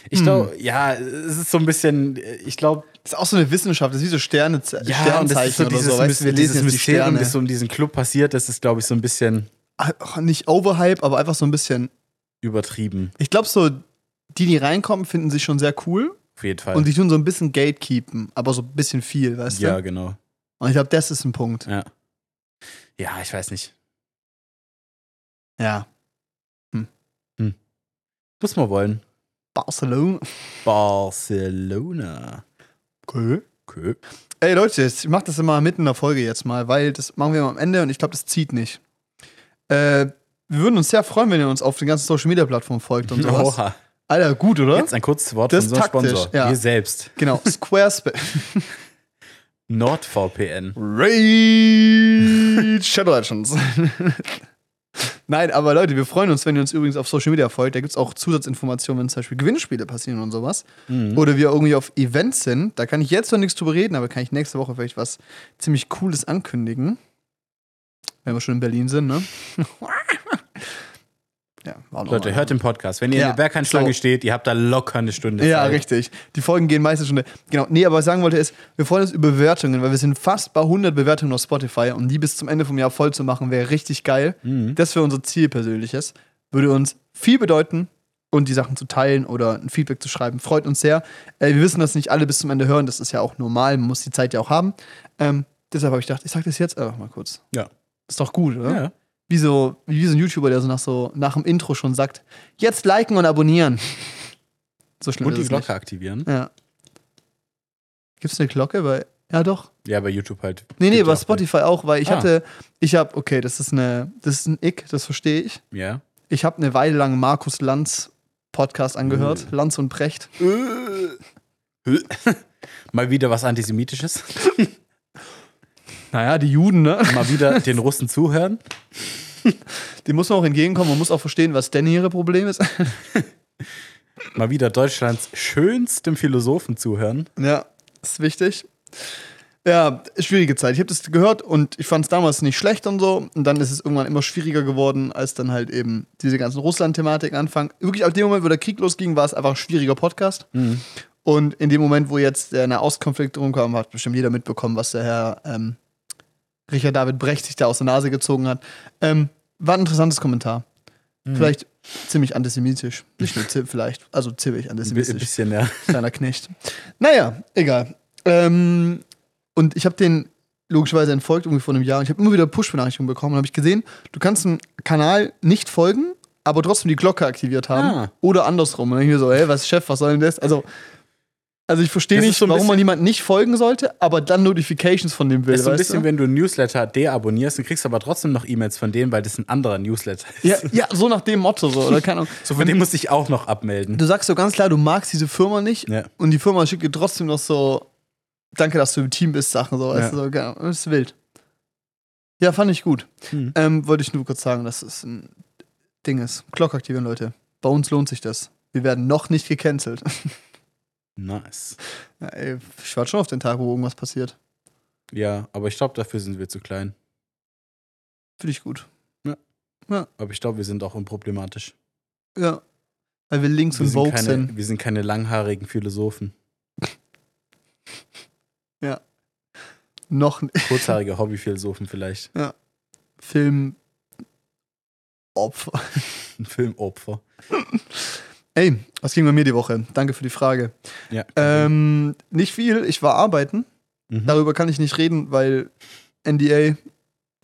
Ich Hm. glaube, ja, es ist so ein bisschen, ich glaube, Das ist auch so eine Wissenschaft, das ist wie so Sterne, ja, und das ist Sternzeichen so oder dieses, so. Weißt wir dieses lesen jetzt die Mysterium, Sterne. das so in diesem Club passiert, das ist, glaube ich, so ein bisschen Ach, nicht Overhype, aber einfach so ein bisschen. übertrieben. Ich glaube, so, die, die reinkommen, finden sich schon sehr cool. Auf jeden Fall. Und die tun so ein bisschen Gatekeepen, aber so ein bisschen viel, weißt ja, du? genau. Und ich glaube, das ist ein Punkt. Ja. Ja, ich weiß nicht. Ja. Muss man wollen. Barcelona. Barcelona. Okay. Okay. Ey Leute, ich mach das immer mitten in der Folge jetzt mal, weil das machen wir immer am Ende und ich glaube, das zieht nicht. Äh, wir würden uns sehr freuen, wenn ihr uns auf den ganzen Social Media Plattformen folgt und sowas. Oha. Alter, gut, oder? Jetzt ein kurzes Wort Das von ist unserem taktisch, Sponsor. ja. Wir selbst. Genau, Squarespace. NordVPN. Raid Shadow Legends. Nein, aber Leute, wir freuen uns, wenn ihr uns übrigens auf Social Media folgt. Da gibt es auch Zusatzinformationen, wenn zum Beispiel Gewinnspiele passieren und sowas. Mhm. Oder wir irgendwie auf Events sind. Da kann ich jetzt noch nichts drüber reden, aber kann ich nächste Woche vielleicht was ziemlich Cooles ankündigen. Wenn wir schon in Berlin sind, ne? ja, Leute, hört den Podcast. Wenn ihr Ja, in der Bergheimschlange so. steht, ihr habt da locker eine Stunde Ja, Zeit. richtig. Die Folgen gehen meistens schon. Genau. Nee, aber was ich sagen wollte ist, wir freuen uns über Bewertungen, weil wir sind fast bei 100 Bewertungen auf Spotify und die bis zum Ende vom Jahr voll zu machen, wäre richtig geil. Mhm. Das wäre unser Ziel persönliches. Würde uns viel bedeuten und die Sachen zu teilen oder ein Feedback zu schreiben, freut uns sehr. Äh, wir wissen, dass nicht alle bis zum Ende hören, das ist ja auch normal, man muss die Zeit ja auch haben. Ähm, deshalb habe ich gedacht, ich sage das jetzt einfach mal kurz. Ja. Ist doch gut, oder? Ja. Wie so, wie so ein YouTuber, der so nach, so nach dem Intro schon sagt, jetzt liken und abonnieren. So schlimm Und ist die es Glocke nicht. aktivieren. Ja. Gibt's eine Glocke? Bei, ja, doch. Ja, bei YouTube halt. Nee, nee, bei Spotify auch, weil ich Ah. hatte, ich habe, okay, das ist eine, das ist ein Ick, das verstehe ich. Ja. Ich habe eine Weile lang Markus Lanz Podcast angehört, Uh. Lanz und Precht. Mal wieder was Antisemitisches. Naja, die Juden, ne? Mal wieder den Russen zuhören. Dem muss man auch entgegenkommen, man muss auch verstehen, was denn ihre Problem ist. Mal wieder Deutschlands schönstem Philosophen zuhören. ja, ist wichtig. Ja, schwierige Zeit. Ich habe das gehört und ich fand es damals nicht schlecht und so. Und dann ist es irgendwann immer schwieriger geworden, als dann halt eben diese ganzen Russland-Thematiken anfangen. Wirklich ab dem Moment, wo der Krieg losging, war es einfach ein schwieriger Podcast. Und in dem Moment, wo jetzt der Nahostkonflikt rumkam, hat bestimmt jeder mitbekommen, was der Herr ähm, Richard David Brecht sich da aus der Nase gezogen hat. Ähm, war ein interessantes Kommentar. Vielleicht ziemlich antisemitisch. Nicht nur vielleicht, also ziemlich Ein antisemitisch. bisschen, ja. Kleiner Knecht. Naja, egal. Ähm, und ich habe den logischerweise entfolgt, irgendwie vor einem Jahr. Und ich habe immer wieder Push-Benachrichtigungen bekommen. Und habe ich gesehen, du kannst einem Kanal nicht folgen, aber trotzdem die Glocke aktiviert haben. Ah. Oder andersrum. Und dann ich mir so, ey, was Chef, was soll denn das? Also, also ich verstehe nicht, so warum man jemand nicht folgen sollte, aber dann Notifications von dem will. Das ist so ein bisschen, du? wenn du ein Newsletter deabonnierst, dann kriegst du aber trotzdem noch E-Mails von denen, weil das ein anderer Newsletter ist. ja, ja, so nach dem Motto. So, oder keine Ahnung. So, für den musst du dich auch noch abmelden. Du sagst so ganz klar, du magst diese Firma nicht Ja. und die Firma schickt dir trotzdem noch so, danke, dass du im Team bist, Sachen so, weißt Ja. so, genau, das ist wild. Ja, fand ich gut. Hm. Ähm, wollte ich nur kurz sagen, dass es ein Ding ist. Glock aktivieren, Leute. Bei uns lohnt sich das. Wir werden noch nicht gecancelt. Nice. Ja, ey, ich warte schon auf den Tag, wo irgendwas passiert. Ja, aber ich glaube, dafür sind wir zu klein. Finde ich gut. Aber ich glaube, wir sind auch unproblematisch. Ja. Weil wir links Wir und Vogue keine, sind. wir sind keine langhaarigen Philosophen. Noch ein Kurzhaarige Hobbyphilosophen vielleicht. Film. Opfer. Ein Filmopfer. Ey, was ging bei mir die Woche? Danke für die Frage. Ja. Ähm, nicht viel. Ich war arbeiten. mhm. Darüber kann ich nicht reden, weil NDA.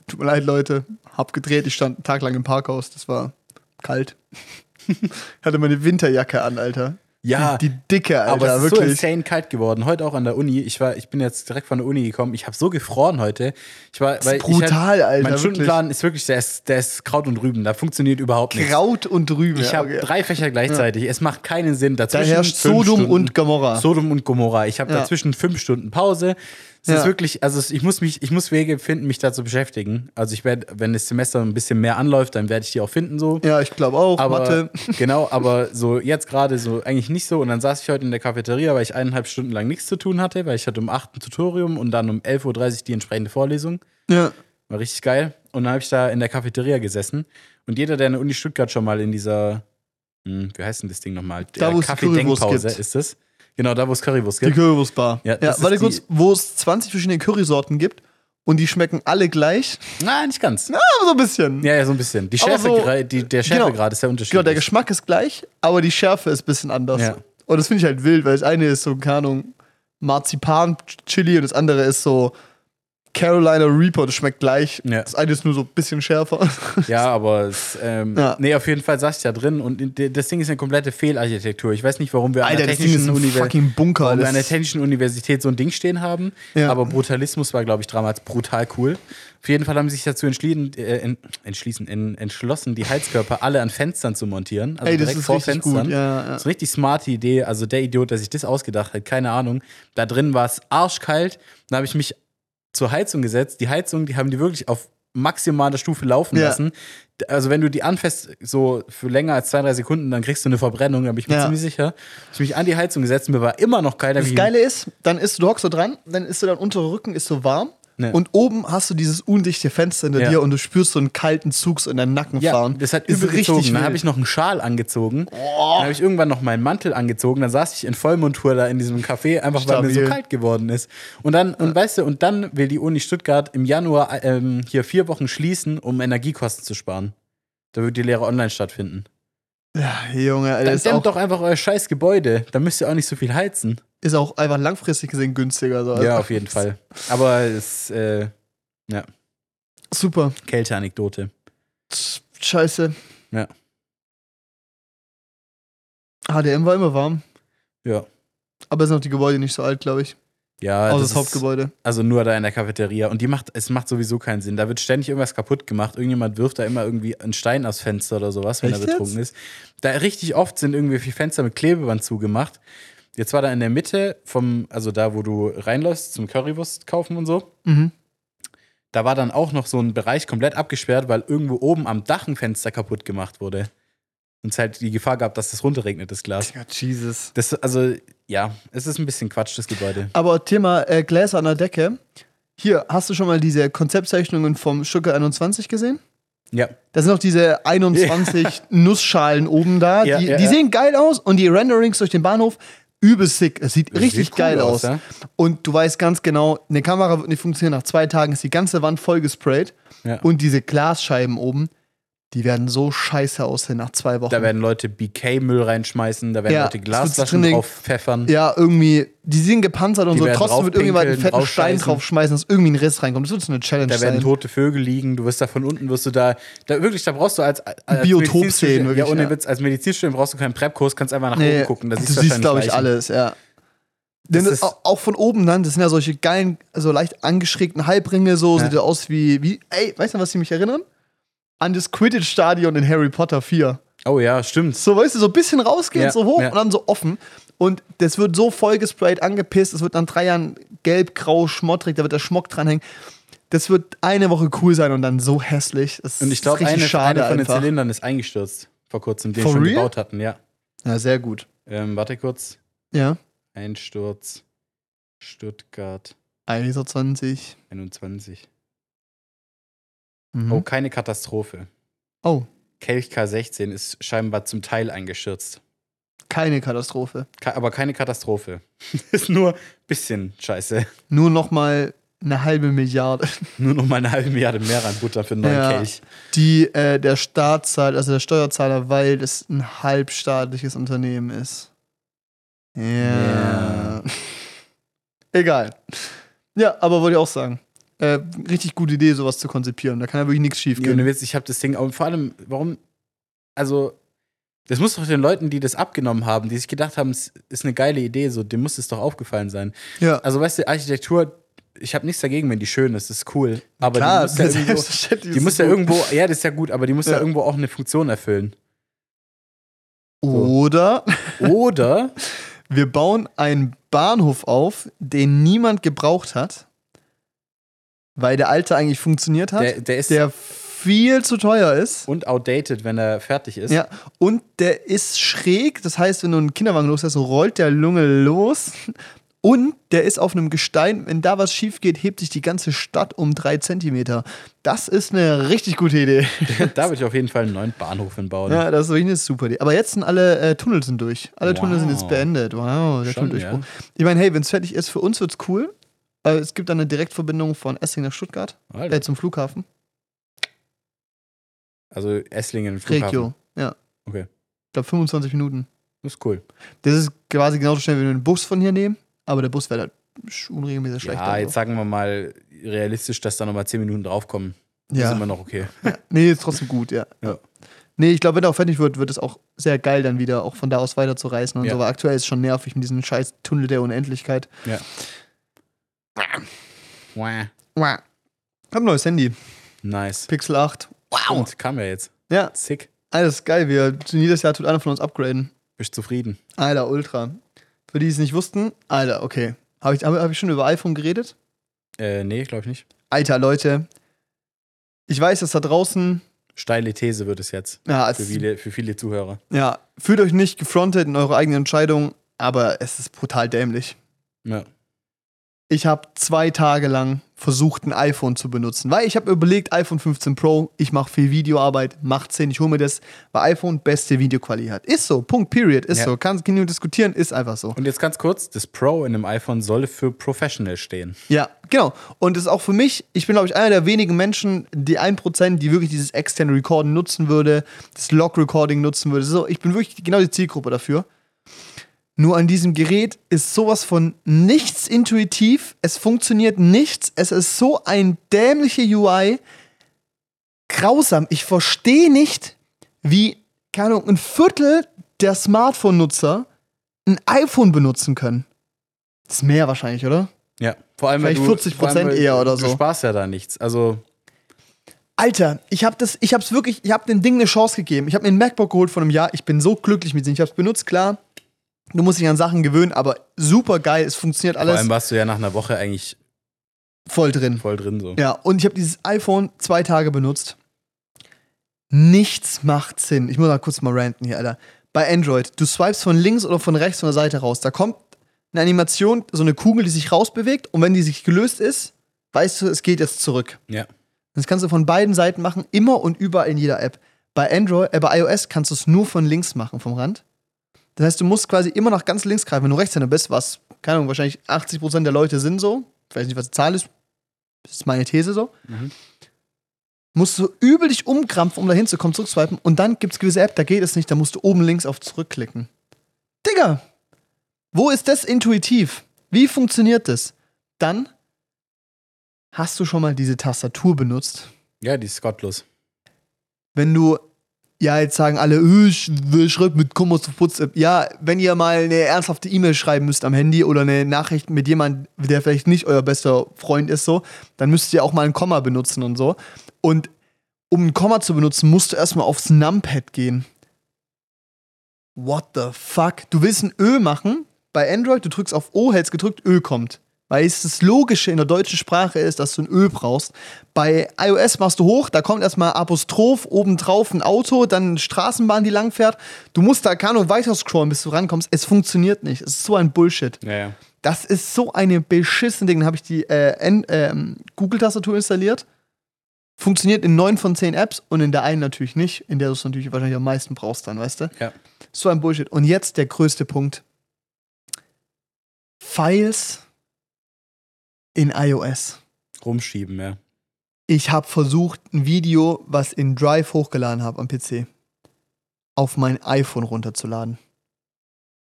Tut mir leid, Leute. Hab gedreht. Ich stand einen Tag lang im Parkhaus. Das war kalt. Hatte meine Winterjacke an, Alter. Ja, Die, die dicke, Alter. aber es ist wirklich. so insane kalt geworden. Heute auch an der Uni. Ich war, ich bin jetzt direkt von der Uni gekommen. Ich habe so gefroren heute. Ich war, weil ist brutal, ich halt, Alter. mein wirklich. Stundenplan ist wirklich, der ist, der ist Kraut und Rüben. Da funktioniert überhaupt nichts. Kraut und Rüben. Ich ja, habe okay. drei Fächer gleichzeitig. Es macht keinen Sinn. Da Dazwischen herrscht fünf Sodom Stunden, und Gomorra. Sodom und Gomorra. Ich habe Ja. dazwischen fünf Stunden Pause. Es Ja. ist wirklich, also ich muss mich, ich muss Wege finden, mich da zu beschäftigen. Also ich werde, wenn das Semester ein bisschen mehr anläuft, dann werde ich die auch finden so. ja, ich glaube auch. Aber Mathe. genau, aber so jetzt gerade so eigentlich nicht so. Und dann saß ich heute in der Cafeteria, weil ich eineinhalb Stunden lang nichts zu tun hatte, weil ich hatte um 8 ein Tutorium und dann um 11.30 Uhr die entsprechende Vorlesung. Ja. War richtig geil. Und dann habe ich da in der Cafeteria gesessen. Und jeder, der in der Uni Stuttgart schon mal in dieser, hm, wie heißt denn das Ding nochmal? Da, Der wo es Currywurst Kaffeedenkpause gibt. ist es. Genau, da wo es Currywurst Die gibt. Currywurstbar. Ja, Ja, warte die- kurz, wo es 20 verschiedene Currysorten gibt und die schmecken alle gleich. Na, nicht ganz. Aber so ein bisschen. Ja, ja, so ein bisschen. Die Schärfe, so- die, der Schärfegrad genau. ist sehr unterschiedlich. Genau, der Geschmack ist gleich, aber die Schärfe ist ein bisschen anders. Ja. Und das finde ich halt wild, weil das eine ist so, keine Ahnung, Marzipan-Chili und das andere ist so Carolina Reaper, das schmeckt gleich. Ja. Das eine ist nur so ein bisschen schärfer. Ja, aber es, ähm, Ja. nee, auf jeden Fall saß ich da drin und in- das Ding ist eine komplette Fehlarchitektur. Ich weiß nicht, warum wir an der technischen, ein Univer fucking Bunker. warum wir an der Das, technischen Universität so ein Ding stehen haben. Ja. Aber Brutalismus war, glaube ich, damals brutal cool. Auf jeden Fall haben sie sich dazu entschließen, äh, en- entschließen, en, entschlossen, die Heizkörper alle an Fenstern zu montieren. Also ey, das direkt ist vor richtig Fenstern. gut. Ja, ja. Das ist eine richtig smarte Idee. Also der Idiot, der sich das ausgedacht hat, keine Ahnung. Da drin war es arschkalt. Dann habe ich mich zur Heizung gesetzt. Die Heizung, die haben die wirklich auf maximaler Stufe laufen Ja. lassen. Also wenn du die anfasst, so für länger als zwei, drei Sekunden, dann kriegst du eine Verbrennung, da bin ich mir Ja. ziemlich sicher. Ich habe mich an die Heizung gesetzt, mir war immer noch kalt. Das Geile ist, dann ist du hockst so dran, dann ist so dein unterer Rücken ist so warm Ne. und oben hast du dieses undichte Fenster hinter Ja. dir und du spürst so einen kalten Zug so in deinen Nacken ja, fahren. das hat ist übel gezogen. Dann habe ich noch einen Schal angezogen. Dann habe ich irgendwann noch meinen Mantel angezogen. Dann saß ich in Vollmontur da in diesem Café, einfach weil mir so Stabil. kalt geworden ist. Und dann, und weißt du, und dann will die Uni Stuttgart im Januar ähm, hier vier Wochen schließen, um Energiekosten zu sparen. Da wird die Lehre online stattfinden. Ja, Junge, Alter, Dann ist dämmt doch einfach euer scheiß Gebäude. Da müsst ihr auch nicht so viel heizen. ist auch einfach langfristig gesehen günstiger. So. Ja, Also, auf jeden Fall. Aber es äh, Super. Kälteanekdote. Scheiße. Ja. HDM war immer warm, Ja. aber sind auch die Gebäude nicht so alt, glaube ich. Ja, Außer das das ist- Hauptgebäude. Also nur da in der Cafeteria. Und die macht, es macht sowieso keinen Sinn. Da wird ständig irgendwas kaputt gemacht. Irgendjemand wirft da immer irgendwie einen Stein aufs Fenster oder sowas, wenn Echt er betrunken ist. Da richtig oft sind irgendwie Fenster mit Klebeband zugemacht. Jetzt war da in der Mitte vom, also da, wo du reinläufst zum Currywurst kaufen und so. Mhm. Da war dann auch noch so ein Bereich komplett abgesperrt, weil irgendwo oben am Dach ein Fenster kaputt gemacht wurde. Und es halt die Gefahr gab, dass das runterregnet, das Glas. Ja, Jesus. Das, also, ja, es ist ein bisschen Quatsch, das Gebäude. Aber Thema äh, Gläser an der Decke. Hier, hast du schon mal diese Konzeptzeichnungen vom Stuttgart 21 gesehen? Ja. Da sind auch diese 21 Nussschalen oben da. Ja, die ja, die ja. sehen geil aus und die Renderings durch den Bahnhof übel sick. Es sieht Das richtig sieht cool geil aus. ja? Und du weißt ganz genau, eine Kamera wird nicht funktionieren. Nach zwei Tagen ist die ganze Wand voll gesprayt. Ja. Und diese Glasscheiben oben, die werden so scheiße aussehen nach zwei Wochen. Da werden Leute BK-Müll reinschmeißen, da werden Ja, Leute Glasflaschen drauf pfeffern. ja, irgendwie, die sind gepanzert und Die so. Trotzdem wird irgendjemand einen fetten Stein draufschmeißen, dass irgendwie ein Riss reinkommt. Das wird so eine Challenge Da werden sein. tote Vögel liegen, du wirst da von unten, wirst du da, da wirklich, da brauchst du als, als Biotop sehen, wirklich, Ja, ohne ja. Witz, als Medizinstudent brauchst du keinen Prep-Kurs, kannst einfach nach Nee, oben gucken, da siehst du siehst, glaube ich, alles, ja. Denn Das das auch von oben dann, das sind ja solche geilen, so leicht angeschrägten Halbringe, so Ja. sieht ja aus wie, wie, ey, weißt du, was sie mich erinnern? An das Quidditch-Stadion in Harry Potter 4. Oh ja, stimmt. So, weißt du, so ein bisschen rausgehen, Ja, so hoch ja. und dann so offen. Und das wird so voll gesprayt, angepisst, es wird nach drei Jahren gelb, grau, schmottrig, da wird der Schmock dranhängen. Das wird eine Woche cool sein und dann so hässlich. Das Und ich glaube, eine, schade eine von den einfach. Zylindern ist eingestürzt vor kurzem, den For schon real? gebaut hatten, ja. Ja, sehr gut. Ähm, warte kurz. Ja. Einsturz. Stuttgart 21. 21. Mhm. Oh, keine Katastrophe. Oh, Kelch K16 ist scheinbar zum Teil eingestürzt. keine Katastrophe. Ke aber keine Katastrophe. ist nur ein bisschen scheiße. Nur noch mal eine halbe Milliarde, Nur noch mal eine halbe Milliarde mehr an Butter für einen neuen Ja. Kelch. die äh, der Staat zahlt, also der Steuerzahler, weil es ein halbstaatliches Unternehmen ist. Ja. Ja. Egal. Ja, aber wollte ich auch sagen. Äh, richtig gute Idee, sowas zu konzipieren. Da kann ja wirklich nichts schief gehen. Witz, ich habe das Ding, und vor allem, warum, also, das muss doch den Leuten, die das abgenommen haben, die sich gedacht haben, es ist eine geile Idee, so, dem muss es doch aufgefallen sein. Ja, Also, weißt du, Architektur, ich habe nichts dagegen, wenn die schön ist, das ist cool. Aber klar, die muss ja irgendwo, die muss ja irgendwo, ja, das ist ja gut, aber die muss ja, Ja. irgendwo auch eine Funktion erfüllen. Oder Oder, wir bauen einen Bahnhof auf, den niemand gebraucht hat, weil der alte eigentlich funktioniert hat, der, der ist der viel zu teuer ist. und outdated, wenn er fertig ist. Ja, und der ist schräg, das heißt, wenn du einen Kinderwagen loslässt, rollt der Lunge los. Und der ist auf einem Gestein, wenn da was schief geht, hebt sich die ganze Stadt um drei Zentimeter. Das ist eine richtig gute Idee. da würde ich auf jeden Fall einen neuen Bahnhof hinbauen. Ja, das ist wirklich eine super Idee. Aber jetzt sind alle äh, Tunnel sind durch. Alle Tunnel sind jetzt Wow. beendet. Wow, der Schon, Tunneldurchbruch. Ich meine, hey, wenn es fertig ist, für uns wird's cool. Äh, es gibt eine Direktverbindung von Essling nach Stuttgart, Alter. äh, zum Flughafen. Also Esslingen, Flughafen. Regio, ja. Okay. Ich glaube 25 Minuten. Das ist cool. Das ist quasi genauso schnell, wie wir einen Bus von hier nehmen, aber der Bus wäre halt unregelmäßig schlechter. Ja, so. jetzt sagen wir mal realistisch, dass da nochmal 10 Minuten draufkommen. Ja. ist immer noch okay. Nee, ist trotzdem gut, ja. Ja. Nee, ich glaube, wenn er auch fertig wird, wird es auch sehr geil, dann wieder auch von da aus weiter zu reisen und Ja. so. Aber aktuell ist es schon nervig mit diesem scheiß Tunnel der Unendlichkeit. Ja. Wow. Hab ein neues Handy. Nice. Pixel 8. Und kam ja jetzt. Ja, Sick. alles geil. Wir, jedes Jahr tut einer von uns upgraden. Bist zufrieden? Alter, ultra. Für die, die es nicht wussten, Alter, okay. Habe ich, hab, hab ich schon über iPhone geredet? Äh, nee, glaube ich nicht. Alter, Leute. Ich weiß, dass da draußen, Steile These wird es jetzt. ja, Für es, viele, für viele Zuhörer. ja, fühlt euch nicht gefrontet in eure eigenen Entscheidungen, aber es ist brutal dämlich. Ja. Ich habe zwei Tage lang versucht, ein iPhone zu benutzen, weil ich habe überlegt, iPhone 15 Pro, ich mache viel Videoarbeit, macht Sinn, ich hole mir das, weil iPhone beste Videoqualität hat. Ist so, Punkt, Period, ist Ja. so. Kann niemand diskutieren, ist einfach so. Und jetzt ganz kurz: Das Pro in einem iPhone soll für Professional stehen. Ja, genau. Und das ist auch für mich, ich bin, glaube ich, einer der wenigen Menschen, die 1%, die wirklich dieses externe Recording nutzen würde, das Log-Recording nutzen würde. So, ich bin wirklich genau die Zielgruppe dafür. Nur an diesem Gerät ist sowas von nichts intuitiv. Es funktioniert nichts. Es ist so ein dämliche UI. Grausam. Ich verstehe nicht, wie, keine Ahnung, ein Viertel der Smartphone-Nutzer ein iPhone benutzen können. Das ist mehr wahrscheinlich, oder? Ja. Vor allem, Vielleicht du, 40% vor allem, weil eher oder so. Du sparst ja da nichts. Also, Alter, ich habe das, ich hab's wirklich, ich habe dem Ding eine Chance gegeben. Ich habe mir ein MacBook geholt von einem Jahr. Ich bin so glücklich mit ihm. Ich habe es benutzt, klar. Du musst dich an Sachen gewöhnen, aber super geil. Es funktioniert vor alles allem warst du ja nach einer Woche eigentlich voll drin. voll drin. So. Ja, und ich habe dieses iPhone zwei Tage benutzt. Nichts macht Sinn. Ich muss mal kurz mal ranten hier, Alter. Bei Android, du swipes von links oder von rechts von der Seite raus. Da kommt eine Animation, so eine Kugel, die sich rausbewegt. Und wenn die sich gelöst ist, weißt du, es geht jetzt zurück. Ja. Das kannst du von beiden Seiten machen, immer und überall in jeder App. Bei Android, äh, bei iOS kannst du es nur von links machen, vom Rand. Das heißt, du musst quasi immer nach ganz links greifen. Wenn du Rechtshänder bist, was, keine Ahnung, wahrscheinlich 80% der Leute sind so. Ich weiß nicht, was die Zahl ist. Das ist meine These so. Mhm. Musst du übel dich umkrampfen, um da hinzukommen, zurückswipen. Und dann gibt es gewisse App, da geht es nicht, da musst du oben links auf zurückklicken. Digga! Wo ist das intuitiv? Wie funktioniert das? Dann hast du schon mal diese Tastatur benutzt Ja, die ist gottlos. wenn du, ja, jetzt sagen alle, "Äh, ich will schreiben mit Kommas auf WhatsApp. Ja, wenn ihr mal eine ernsthafte E-Mail schreiben müsst am Handy oder eine Nachricht mit jemandem, der vielleicht nicht euer bester Freund ist, so, dann müsst ihr auch mal ein Komma benutzen und so. Und um ein Komma zu benutzen, musst du erstmal aufs Numpad gehen. What the fuck? Du willst ein Ö machen bei Android, du drückst auf O, hältst gedrückt, Ö kommt. Weil es das Logische in der deutschen Sprache ist, dass du ein Öl brauchst. Bei iOS machst du hoch, da kommt erstmal Apostroph, obendrauf ein Auto, dann eine Straßenbahn, die langfährt. Du musst da keine weiter scrollen, bis du rankommst. Es funktioniert nicht. Es ist so ein Bullshit. Ja, ja. Das ist so eine beschissene Ding. Dann habe ich die äh, ähm, Google-Tastatur installiert. Funktioniert in 9 von 10 Apps und in der einen natürlich nicht, in der du es natürlich wahrscheinlich am meisten brauchst dann, weißt du? Ja. So ein Bullshit. Und jetzt der größte Punkt. Files in iOS. Rumschieben, ja. Ich habe versucht, ein Video, was in Drive hochgeladen habe am PC, auf mein iPhone runterzuladen.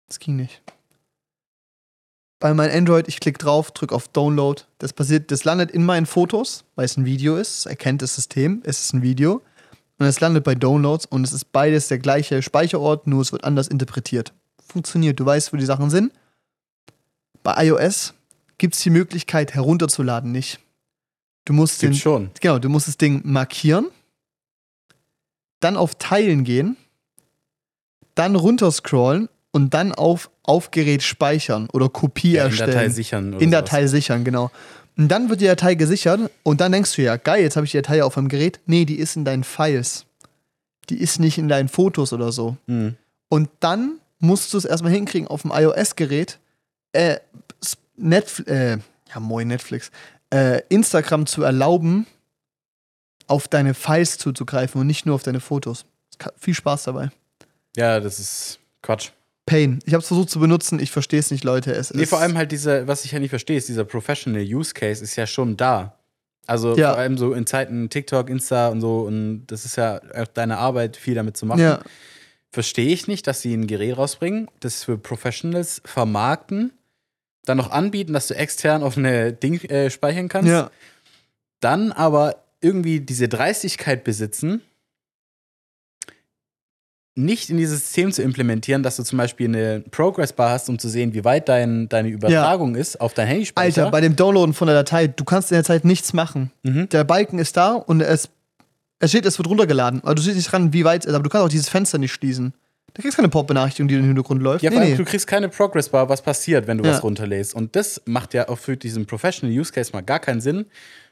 Das ging nicht. Bei meinem Android, ich klicke drauf, drücke auf Download. Das passiert, das landet in meinen Fotos, weil es ein Video ist. Es erkennt das System, es ist ein Video. Und es landet bei Downloads und es ist beides der gleiche Speicherort, nur es wird anders interpretiert. Funktioniert, du weißt, wo die Sachen sind. Bei iOS gibt es die Möglichkeit herunterzuladen, nicht. Du musst den, schon. Genau, du musst das Ding markieren, dann auf Teilen gehen, dann runterscrollen und dann auf Aufgerät speichern oder Kopie Ja, in erstellen. Datei sichern. Oder in. Datei sichern, genau. Und dann wird die Datei gesichert und dann denkst du ja, geil, jetzt habe ich die Datei auf meinem Gerät. Nee, die ist in deinen Files. Die ist nicht in deinen Fotos oder so. Mhm. Und dann musst du es erstmal hinkriegen auf dem iOS-Gerät, äh, S- Netf äh, ja moin Netflix, äh, Instagram zu erlauben, auf deine Files zuzugreifen und nicht nur auf deine Fotos. Viel Spaß dabei. Ja, das ist Quatsch. Pain. Ich habe es versucht zu benutzen, ich verstehe es nicht, Leute. Es Nee, ist vor allem halt dieser, was ich ja nicht verstehe, ist dieser Professional Use Case ist ja schon da. Also Ja. vor allem so in Zeiten TikTok, Insta und so, und das ist ja auch deine Arbeit, viel damit zu machen. ja, Verstehe ich nicht, dass sie ein Gerät rausbringen, das für Professionals vermarkten, dann noch anbieten, dass du extern auf eine Ding äh, speichern kannst, ja, dann aber irgendwie diese Dreistigkeit besitzen, nicht in dieses System zu implementieren, dass du zum Beispiel eine Progress-Bar hast, um zu sehen, wie weit dein, deine Übertragung ist auf dein Handyspeicher. Alter, bei dem Downloaden von der Datei, du kannst in der Zeit nichts machen. Mhm. Der Balken ist da und es, es steht, es wird runtergeladen. Aber du siehst nicht dran, wie weit es ist, aber du kannst auch dieses Fenster nicht schließen. Du kriegst keine Pop-Benachrichtigung, die im Hintergrund läuft. Ja, nee, nee. du kriegst keine Progress-Bar, was passiert, wenn du Ja. was runterlädst. Und das macht ja auch für diesen Professional Use Case mal gar keinen Sinn.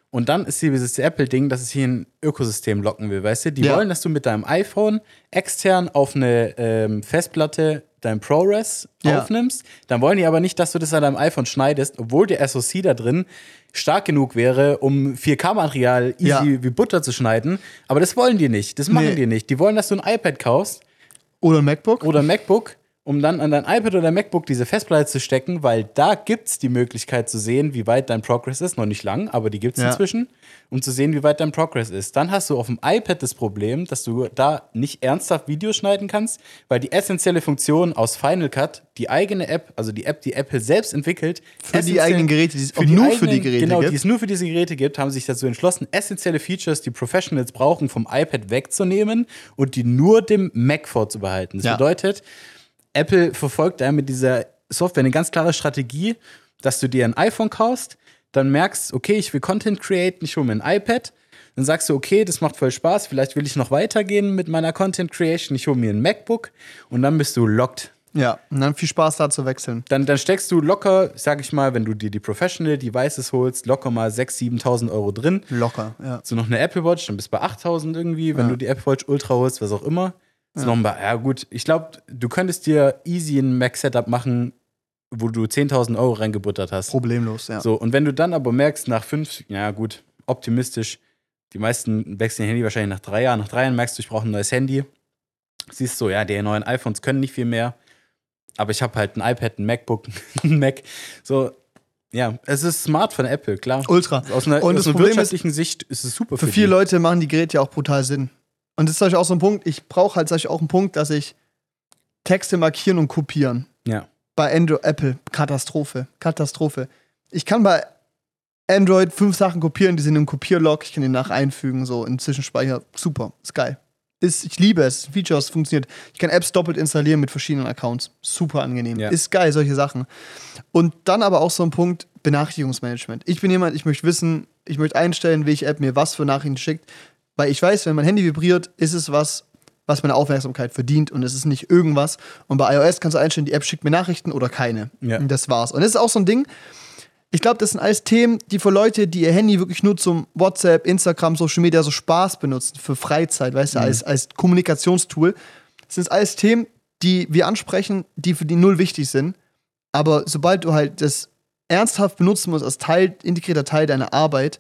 Und dann ist hier dieses Apple-Ding, dass es hier ein Ökosystem locken will, weißt du? Die Ja. wollen, dass du mit deinem iPhone extern auf eine ähm, Festplatte dein ProRes Ja. aufnimmst. Dann wollen die aber nicht, dass du das an deinem iPhone schneidest, obwohl der SoC da drin stark genug wäre, um 4K-Material easy Ja. wie Butter zu schneiden. Aber das wollen die nicht. Das machen Nee. die nicht. Die wollen, dass du ein iPad kaufst Oder ein MacBook. oder ein MacBook, um dann an dein iPad oder MacBook diese Festplatte zu stecken, weil da gibt es die Möglichkeit zu sehen, wie weit dein Progress ist. Noch nicht lang, aber die gibt es Ja. inzwischen, um zu sehen, wie weit dein Progress ist. Dann hast du auf dem iPad das Problem, dass du da nicht ernsthaft Videos schneiden kannst, weil die essentielle Funktion aus Final Cut, die eigene App, also die App, die Apple selbst entwickelt, Für die eigenen Geräte, die es nur für eigenen- die Geräte genau, gibt. die es nur für diese Geräte gibt, haben sich dazu entschlossen, essentielle Features, die Professionals brauchen, vom iPad wegzunehmen und die nur dem Mac vorzubehalten. Das Ja. bedeutet, Apple verfolgt da mit dieser Software eine ganz klare Strategie, dass du dir ein iPhone kaufst, dann merkst, okay, ich will Content createn, ich hole mir ein iPad. Dann sagst du, okay, das macht voll Spaß, vielleicht will ich noch weitergehen mit meiner Content Creation, ich hole mir ein MacBook und dann bist du locked. Ja, und dann viel Spaß da zu wechseln. Dann, dann steckst du locker, sag ich mal, wenn du dir die Professional Devices holst, locker mal 6.000, 7.000 Euro drin. Locker, ja. So noch eine Apple Watch, dann bist du bei 8.000 irgendwie, wenn Ja. du die Apple Watch Ultra holst, was auch immer. Noch mal, ja gut, ich glaube, du könntest dir easy ein Mac-Setup machen, wo du 10.000 Euro reingebuttert hast. Problemlos, ja. So, und wenn du dann aber merkst, nach fünf, ja gut, optimistisch, die meisten wechseln ihr Handy wahrscheinlich nach drei Jahren. Nach drei Jahren merkst du, ich brauche ein neues Handy. Siehst du, ja, die neuen iPhones können nicht viel mehr. Aber ich habe halt ein iPad, ein MacBook, ein Mac. So, ja, es ist smart von Apple, klar. Ultra. Aus einer, Und aus das einer Problem ist, wirtschaftlichen Sicht ist es super Für für, viele. Leute machen die Geräte ja auch brutal Sinn. Und das ist Beispiel auch so ein Punkt, ich brauche halt Beispiel auch einen Punkt, dass ich Texte markieren und kopieren. Ja. Bei Android, Apple, Katastrophe, Katastrophe. Ich kann bei Android fünf Sachen kopieren, die sind im Kopierlog, ich kann die nach einfügen, so in Zwischenspeicher. Super, ist geil. Ist, ich liebe es, Features funktioniert. Ich kann Apps doppelt installieren mit verschiedenen Accounts. Super angenehm. Ja. Ist geil, solche Sachen. Und dann aber auch so ein Punkt Benachrichtigungsmanagement. Ich bin jemand, ich möchte wissen, ich möchte einstellen, welche App mir was für Nachrichten schickt, weil ich weiß, wenn mein Handy vibriert, ist es was, was meine Aufmerksamkeit verdient und es ist nicht irgendwas. Und bei iOS kannst du einstellen, die App schickt mir Nachrichten oder keine. Ja. Und das war's. Und das ist auch so ein Ding, Ich glaube, das sind alles Themen, die für Leute, die ihr Handy wirklich nur zum WhatsApp, Instagram, Social Media so Spaß benutzen, für Freizeit, weißt du, Mhm. als, als Kommunikationstool. Das sind alles Themen, die wir ansprechen, die für die null wichtig sind. Aber sobald du halt das ernsthaft benutzen musst als Teil, integrierter Teil deiner Arbeit,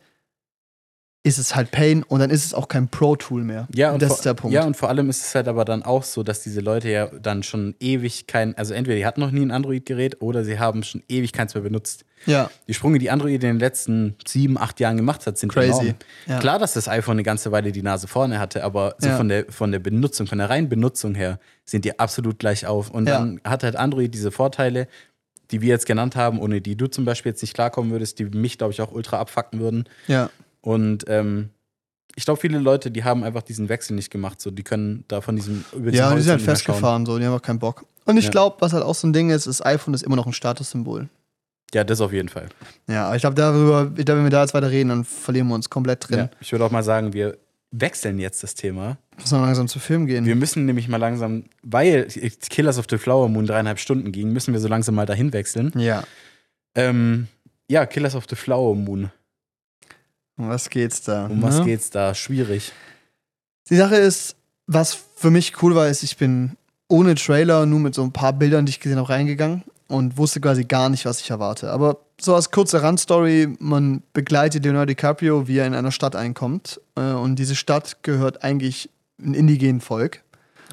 ist es halt Pain und dann ist es auch kein Pro-Tool mehr. Ja, und das vor, ist der Punkt. Ja, und vor allem ist es halt aber dann auch so, dass diese Leute ja dann schon ewig kein, also entweder die hatten noch nie ein Android-Gerät oder sie haben schon ewig keins mehr benutzt. ja. Die Sprünge, die Android in den letzten sieben, acht Jahren gemacht hat, sind Crazy. enorm. Ja. Klar, dass das iPhone eine ganze Weile die Nase vorne hatte, aber so Ja. von, der, von der Benutzung, von der reinen Benutzung her, sind die absolut gleich auf. Und Ja. dann hat halt Android diese Vorteile, die wir jetzt genannt haben, ohne die du zum Beispiel jetzt nicht klarkommen würdest, die mich, glaube ich, auch ultra abfacken würden. ja. Und ähm, ich glaube, viele Leute, die haben einfach diesen Wechsel nicht gemacht. So, die können da von diesem über diesen Ja, und die sind halt festgefahren, so, die haben auch keinen Bock. Und ich Ja. glaube, was halt auch so ein Ding ist, das iPhone ist immer noch ein Statussymbol. Ja, das auf jeden Fall. Ja, aber ich glaube, darüber, ich glaub, wenn wir da jetzt weiter reden, dann verlieren wir uns komplett drin. Ja. Ich würde auch mal sagen, wir wechseln jetzt das Thema. Muss noch langsam zu Film gehen. Wir müssen nämlich mal langsam, weil Killers of the Flower Moon dreieinhalb Stunden ging, müssen wir so langsam mal dahin wechseln. ja. Ähm, ja, Killers of the Flower Moon. Um was geht's da? Um was ne? geht's da? Schwierig. Die Sache ist, was für mich cool war, ist, ich bin ohne Trailer, nur mit so ein paar Bildern, die ich gesehen habe, reingegangen und wusste quasi gar nicht, was ich erwarte. Aber so als kurze Randstory, man begleitet Leonardo DiCaprio, wie er in einer Stadt einkommt. Äh, Und diese Stadt gehört eigentlich einem indigenen Volk.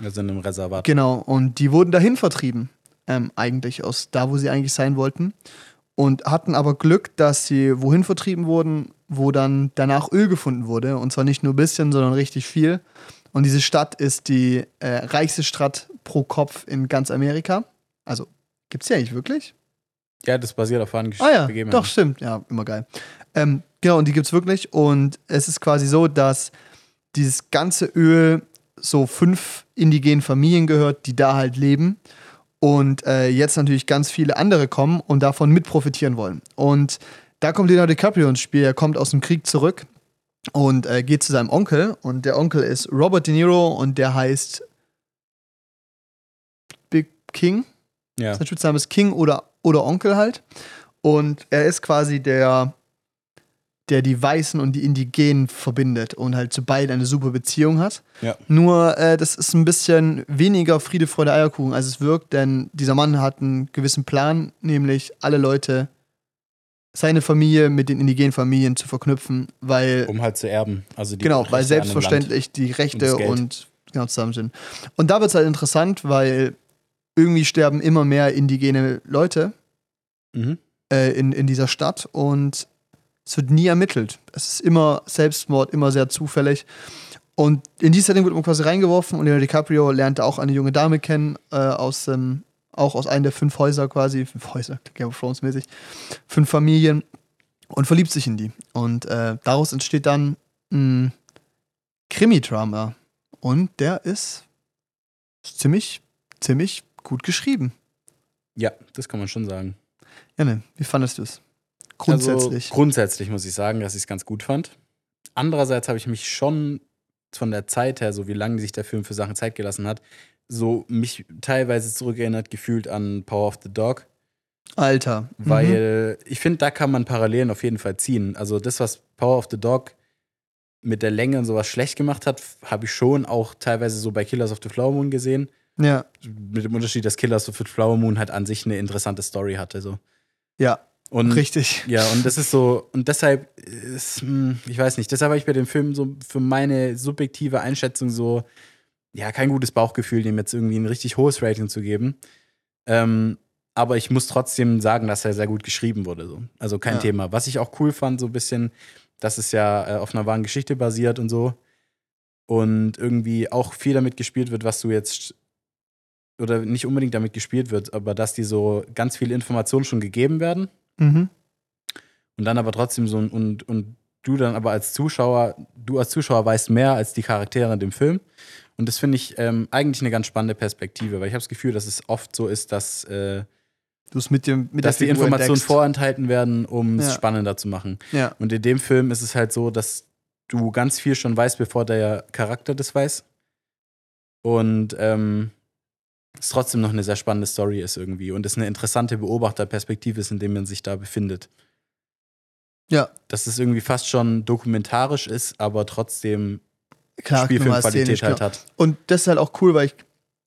Also in einem Reservat. Genau, und die wurden dahin vertrieben, ähm, eigentlich aus da, wo sie eigentlich sein wollten. Und hatten aber Glück, dass sie wohin vertrieben wurden, wo dann danach Öl gefunden wurde. Und zwar nicht nur ein bisschen, sondern richtig viel. Und diese Stadt ist die äh, reichste Stadt pro Kopf in ganz Amerika. Also, gibt's die eigentlich wirklich? Ja, das basiert auf wahren Gesch Ah ja, doch, stimmt. Ja, immer geil. Ähm, genau, und die gibt's wirklich. Und es ist quasi so, dass dieses ganze Öl so fünf indigenen Familien gehört, die da halt leben. Und äh, jetzt natürlich ganz viele andere kommen und davon mit profitieren wollen. Und da kommt Leonardo DiCaprio ins Spiel. Er kommt aus dem Krieg zurück und äh, geht zu seinem Onkel. Und der Onkel ist Robert De Niro und der heißt Big King. Ja. Sein Spitzname ist King oder, oder Onkel halt. Und er ist quasi der, der die Weißen und die Indigenen verbindet und halt zu beiden eine super Beziehung hat. Ja. Nur, äh, das ist ein bisschen weniger Friede, Freude, Eierkuchen, als es wirkt, denn dieser Mann hat einen gewissen Plan, nämlich alle Leute, seine Familie mit den indigenen Familien zu verknüpfen, weil Um halt zu erben. Also die genau, weil Rechte Land. selbstverständlich die Und Rechte Geld. und, genau zusammen sind. Und da wird es halt interessant, weil irgendwie sterben immer mehr indigene Leute Mhm. äh, in, in dieser Stadt und es wird nie ermittelt. Es ist immer Selbstmord, immer sehr zufällig. Und in die Setting wird man quasi reingeworfen und Leonardo DiCaprio lernte auch eine junge Dame kennen, äh, aus ähm, auch aus einem der fünf Häuser quasi, fünf Häuser, Game of Thrones mäßig, fünf Familien und verliebt sich in die. Und äh, daraus entsteht dann ein Krimi-Drama. Und der ist ziemlich, ziemlich gut geschrieben. Ja, das kann man schon sagen. Janne, wie fandest du es? Grundsätzlich. Also, grundsätzlich muss ich sagen, dass ich es ganz gut fand. Andererseits habe ich mich schon von der Zeit her, so wie lange sich der Film für Sachen Zeit gelassen hat, so mich teilweise zurückerinnert gefühlt an Power of the Dog. Alter. Mhm. Weil ich finde, da kann man Parallelen auf jeden Fall ziehen. Also das, was Power of the Dog mit der Länge und sowas schlecht gemacht hat, habe ich schon auch teilweise so bei Killers of the Flower Moon gesehen. Mhm. Ja, Mit dem Unterschied, dass Killers of the Flower Moon halt an sich eine interessante Story hatte. So. ja, Und richtig. ja, und das ist so, und deshalb ist, hm, ich weiß nicht, deshalb habe ich bei dem Film so für meine subjektive Einschätzung so, ja, kein gutes Bauchgefühl, dem jetzt irgendwie ein richtig hohes Rating zu geben. Ähm, aber ich muss trotzdem sagen, dass er sehr gut geschrieben wurde. So. Also kein Ja. Thema. Was ich auch cool fand, so ein bisschen, dass es ja äh, auf einer wahren Geschichte basiert und so. Und irgendwie auch viel damit gespielt wird, was du jetzt oder nicht unbedingt damit gespielt wird, aber dass die so ganz viele Informationen schon gegeben werden Mhm. und dann aber trotzdem so ein, und, und du dann aber als Zuschauer, du als Zuschauer weißt mehr als die Charaktere in dem Film. Und das finde ich ähm, eigentlich eine ganz spannende Perspektive, weil ich habe das Gefühl, dass es oft so ist, dass, äh, Du es mit dem mit dass die Informationen entdeckst. vorenthalten werden, um es Ja. spannender zu machen. Ja, Und in dem Film ist es halt so, dass du ganz viel schon weißt, bevor der Charakter das weiß. Und ähm, es trotzdem noch eine sehr spannende Story ist irgendwie und es eine interessante Beobachterperspektive ist, in dem man sich da befindet. Ja, dass es irgendwie fast schon dokumentarisch ist, aber trotzdem klar. Spielfilmqualität halt genau. hat. Und das ist halt auch cool, weil ich,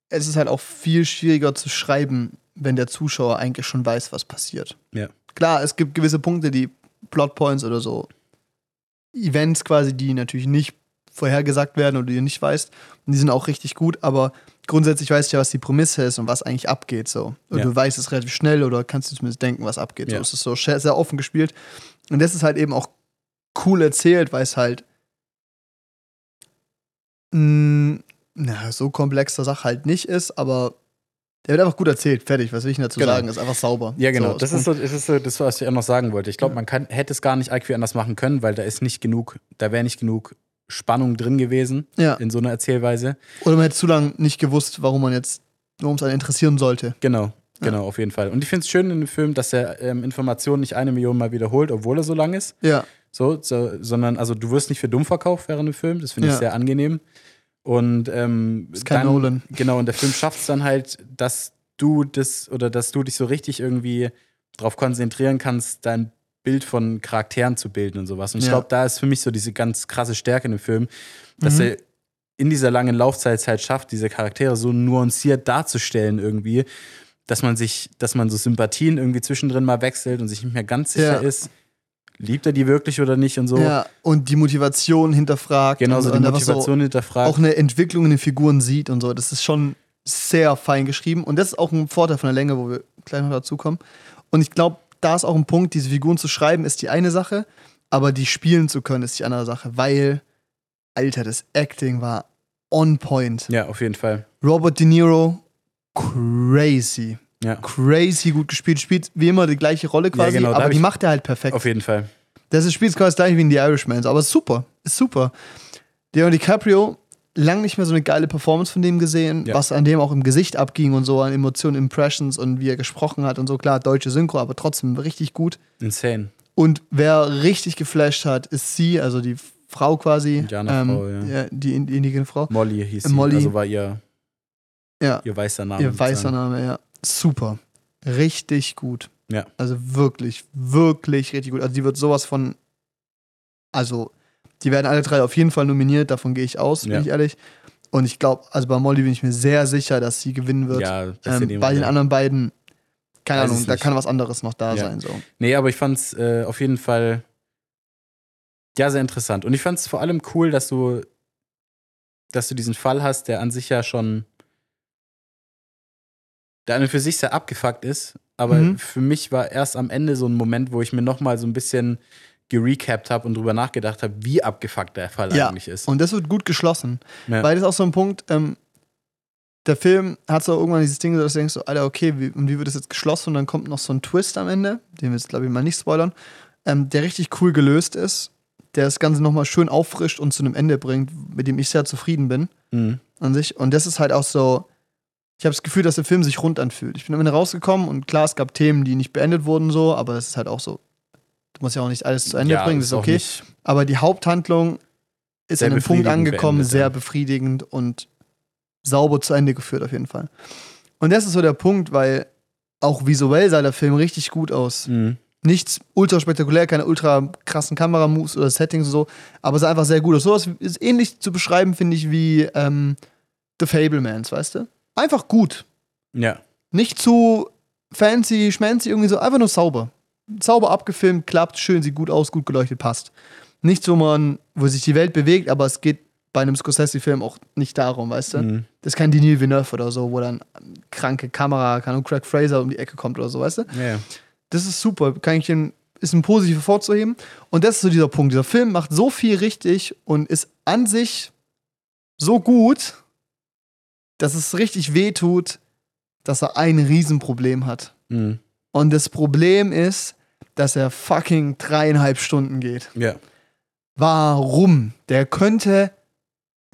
es ist halt auch viel schwieriger zu schreiben, wenn der Zuschauer eigentlich schon weiß, was passiert. Ja. Klar, es gibt gewisse Punkte, die Plotpoints oder so Events quasi, die natürlich nicht vorhergesagt werden oder die du nicht weißt. Und die sind auch richtig gut, aber grundsätzlich weißt du ja, was die Prämisse ist und was eigentlich abgeht. So. Und Ja. du weißt es relativ schnell oder kannst du zumindest denken, was abgeht. So Ja. es ist so sehr, offen gespielt. Und das ist halt eben auch cool erzählt, weil es halt mh, na, so komplexe Sache halt nicht ist, aber der wird einfach gut erzählt. Fertig. Was will ich denn dazu Genau. sagen? Ist einfach sauber. Ja, genau. So, das, ist so, das ist so das, was ich auch noch sagen wollte. Ich glaube, man kann, hätte es gar nicht irgendwie anders machen können, weil da ist nicht genug, da wäre nicht genug Spannung drin gewesen Ja. in so einer Erzählweise. Oder man hätte zu lange nicht gewusst, warum man jetzt, worum es einen interessieren sollte. Genau, genau, auf jeden Fall. Und ich finde es schön in dem Film, dass er ähm, Informationen nicht eine Million Mal wiederholt, obwohl er so lang ist. Ja. So, so, sondern, also du wirst nicht für dumm verkauft während dem Film. Das finde ich Ja. sehr angenehm. Und ähm, Ist kein dann, Nolan. Genau, und der Film schafft es dann halt, dass du das oder dass du dich so richtig irgendwie darauf konzentrieren kannst, dein Bild von Charakteren zu bilden und sowas. Und ich Ja. glaube, da ist für mich so diese ganz krasse Stärke in dem Film, dass Mhm. er in dieser langen Laufzeit halt schafft, diese Charaktere so nuanciert darzustellen irgendwie, dass man sich, dass man so Sympathien irgendwie zwischendrin mal wechselt und sich nicht mehr ganz sicher Ja. ist, liebt er die wirklich oder nicht und so. Ja, und die Motivation hinterfragt. Genau, so die Motivation hinterfragt. auch eine Entwicklung in den Figuren sieht und so. Das ist schon sehr fein geschrieben. Und das ist auch ein Vorteil von der Länge, wo wir gleich noch dazu kommen. Und ich glaube, da ist auch ein Punkt, diese Figuren zu schreiben, ist die eine Sache, aber die spielen zu können, ist die andere Sache. Weil, Alter, das Acting war on point. ja, auf jeden Fall. Robert De Niro, crazy. Ja, Crazy gut gespielt. Spielt wie immer die gleiche Rolle quasi, genau, da aber die macht er halt perfekt. auf jeden Fall. Das ist spielt quasi das gleiche wie in The Irishman, aber ist super. Ist super. Leonardo DiCaprio, lang nicht mehr so eine geile Performance von dem gesehen, Ja. was an dem auch im Gesicht abging und so, an Emotionen, Impressions und wie er gesprochen hat und so. Klar, deutsche Synchro, aber trotzdem richtig gut. Insane. Und wer richtig geflasht hat, ist sie, also die Frau quasi. Indianerfrau, ja. Die in- die indigene Frau. Molly hieß sie. Molly. Also war ihr, Ja, ihr weißer Name. ihr weißer. Name, ja. Super. Richtig gut. Ja. Also wirklich, wirklich richtig gut. Also die wird sowas von. Also, die werden alle drei auf jeden Fall nominiert, davon gehe ich aus, bin Ja. ich ehrlich. Und ich glaube, also bei Molly bin ich mir sehr sicher, dass sie gewinnen wird. Ja, ähm, bei den anderen beiden, keine Weiß Ahnung, es da kann was anderes noch da Ja. sein. So. Nee, aber ich fand's äh, auf jeden Fall ja sehr interessant. Und ich fand's vor allem cool, dass du, dass du diesen Fall hast, der an sich ja schon der an und für sich sehr abgefuckt ist. Aber Mhm. für mich war erst am Ende so ein Moment, wo ich mir nochmal so ein bisschen gerecapt habe und drüber nachgedacht habe, wie abgefuckt der Fall Ja, eigentlich ist. Und das wird gut geschlossen. Ja. Weil das ist auch so ein Punkt, ähm, der Film hat so irgendwann dieses Ding, dass du denkst, so, Alter, okay, wie, und wie wird das jetzt geschlossen? Und dann kommt noch so ein Twist am Ende, den wir jetzt, glaube ich, mal nicht spoilern, ähm, der richtig cool gelöst ist, der das Ganze nochmal schön auffrischt und zu einem Ende bringt, mit dem ich sehr zufrieden bin Mhm. an sich. Und das ist halt auch so, ich habe das Gefühl, dass der Film sich rund anfühlt. Ich bin am Ende rausgekommen und klar, es gab Themen, die nicht beendet wurden, so, aber es ist halt auch so, du musst ja auch nicht alles zu Ende ja, bringen, das ist okay. Aber die Haupthandlung ist Sehr an einem Punkt angekommen, beendet, sehr befriedigend und sauber zu Ende geführt, auf jeden Fall. Und das ist so der Punkt, weil auch visuell sah der Film richtig gut aus. Mhm. Nichts ultra spektakulär, keine ultra krassen Kameramoves oder Settings und so, aber es sah einfach sehr gut aus. Sowas ist ähnlich zu beschreiben, finde ich, wie ähm, The Fablemans, weißt du? Einfach gut. Ja. Nicht zu fancy, schmancy, irgendwie so, einfach nur sauber. Sauber abgefilmt, klappt, schön, sieht gut aus, gut geleuchtet, passt. Nicht so man, wo sich die Welt bewegt, aber es geht bei einem Scorsese-Film auch nicht darum, weißt du? Mhm. Das ist kein Denis Villeneuve oder so, wo dann kranke Kamera, Ahnung, Craig Fraser um die Ecke kommt oder so, weißt du? Ja. Das ist super, kann ich den, ist ein positiv hervorzuheben. Und das ist so dieser Punkt. Dieser Film macht so viel richtig und ist an sich so gut, dass es richtig weh tut, dass er ein Riesenproblem hat. Mhm. Und das Problem ist, dass er fucking dreieinhalb Stunden geht. ja. Warum? Der könnte